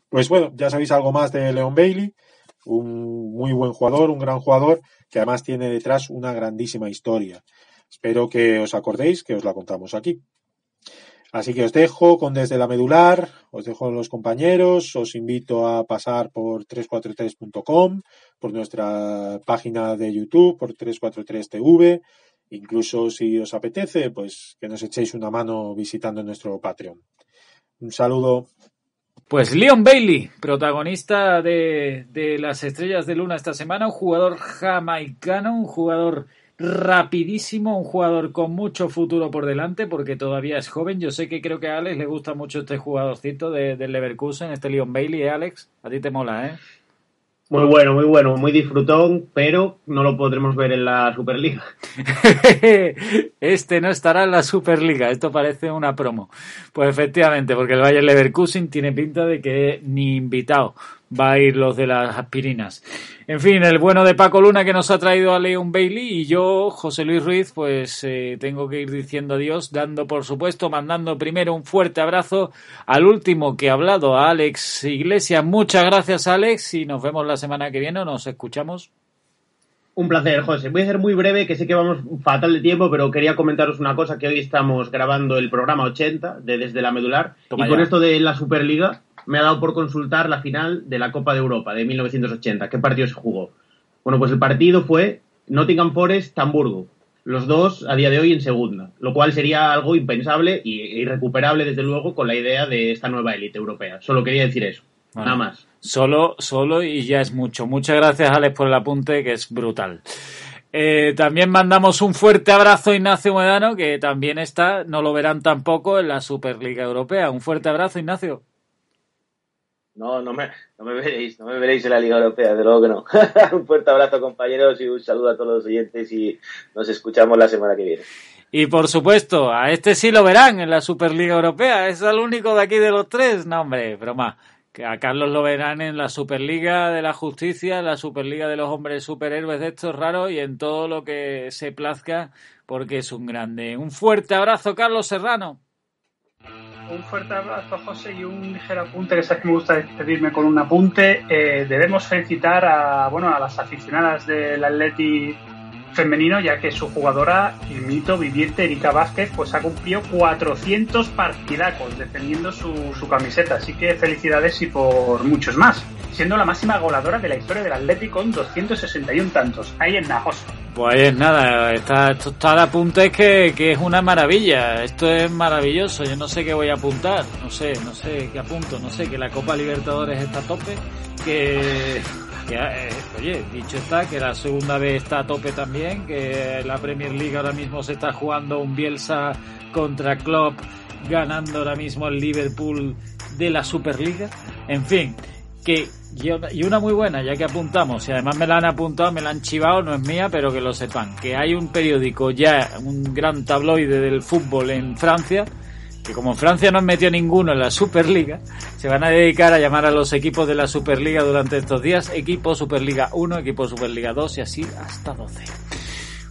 Pues bueno, ya sabéis algo más de Leon Bailey un muy buen jugador, un gran jugador que además tiene detrás una grandísima historia. Espero que os acordéis que os la contamos aquí. Así que os dejo con desde la medular, os dejo con los compañeros, os invito a pasar por 343.com, por nuestra página de YouTube, por 343TV, incluso si os apetece, pues que nos echéis una mano visitando nuestro Patreon. Un saludo. Pues Leon Bailey, protagonista de, de, las Estrellas de Luna esta semana, un jugador jamaicano, un jugador rapidísimo, un jugador con mucho futuro por delante porque todavía es joven. Yo sé que creo que a Alex le gusta mucho este jugadorcito del de Leverkusen, este Leon Bailey, ¿eh, Alex? A ti te mola, ¿eh? Muy bueno, muy bueno, muy disfrutón, pero no lo podremos ver en la Superliga. este no estará en la Superliga, esto parece una promo. Pues efectivamente, porque el Bayern Leverkusen tiene pinta de que ni invitado va a ir los de las aspirinas. En fin, el bueno de Paco Luna que nos ha traído a Leon Bailey y yo, José Luis Ruiz, pues eh, tengo que ir diciendo adiós, dando por supuesto, mandando primero un fuerte abrazo al último que ha hablado, a Alex Iglesias. Muchas gracias, Alex, y nos vemos la semana que viene o nos escuchamos. Un placer, José. Voy a ser muy breve, que sé que vamos fatal de tiempo, pero quería comentaros una cosa, que hoy estamos grabando el programa 80 de Desde la Medular, Toma y con esto de la Superliga, me ha dado por consultar la final de la Copa de Europa de 1980. ¿Qué partido se jugó? Bueno, pues el partido fue Nottingham Forest-Hamburgo. Los dos a día de hoy en segunda, lo cual sería algo impensable e irrecuperable, desde luego, con la idea de esta nueva élite europea. Solo quería decir eso. Bueno, Nada más. Solo, solo y ya es mucho. Muchas gracias, Alex, por el apunte, que es brutal. Eh, también mandamos un fuerte abrazo a Ignacio Medano, que también está, no lo verán tampoco, en la Superliga Europea. Un fuerte abrazo, Ignacio. No, no me, no me veréis, no me veréis en la Liga Europea, de luego que no. un fuerte abrazo compañeros y un saludo a todos los oyentes y nos escuchamos la semana que viene. Y por supuesto, a este sí lo verán en la Superliga Europea, es el único de aquí de los tres, no hombre, broma. Que a Carlos lo verán en la Superliga de la Justicia, la Superliga de los hombres superhéroes de estos raros y en todo lo que se plazca, porque es un grande. Un fuerte abrazo, Carlos Serrano. Un fuerte abrazo, José, y un ligero apunte, que sabes que me gusta despedirme con un apunte. Eh, debemos felicitar a, bueno, a las aficionadas del Atleti femenino, ya que su jugadora, el mito viviente Erika Vázquez, pues ha cumplido 400 partidacos defendiendo su, su camiseta. Así que felicidades y por muchos más. Siendo la máxima goleadora de la historia del Atlético con 261 tantos. Ahí en Najos. Pues nada, está, esto está de apuntes que, que es una maravilla. Esto es maravilloso. Yo no sé qué voy a apuntar. No sé, no sé qué apunto. No sé, que la Copa Libertadores está a tope. Que que, eh, oye, dicho está que la segunda vez está a tope también, que la Premier League ahora mismo se está jugando un Bielsa contra Klopp, ganando ahora mismo el Liverpool de la Superliga. En fin, que y una muy buena, ya que apuntamos, y además me la han apuntado, me la han chivado, no es mía, pero que lo sepan, que hay un periódico ya, un gran tabloide del fútbol en Francia, que como Francia no metió ninguno en la Superliga, se van a dedicar a llamar a los equipos de la Superliga durante estos días equipo Superliga 1, equipo Superliga 2 y así hasta 12.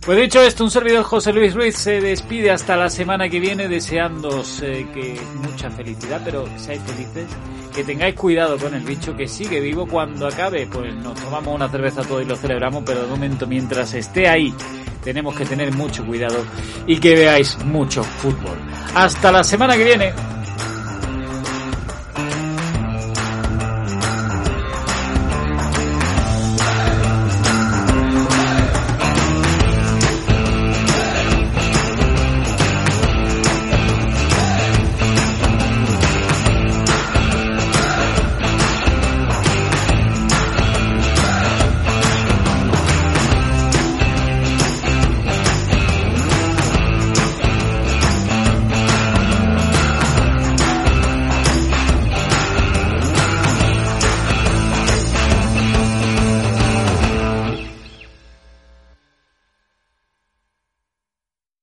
Pues dicho esto, un servidor José Luis Ruiz se despide hasta la semana que viene deseándoos que mucha felicidad, pero que seáis felices, que tengáis cuidado con el bicho que sigue vivo cuando acabe, pues nos tomamos una cerveza todos y lo celebramos, pero de momento mientras esté ahí tenemos que tener mucho cuidado y que veáis mucho fútbol. Hasta la semana que viene.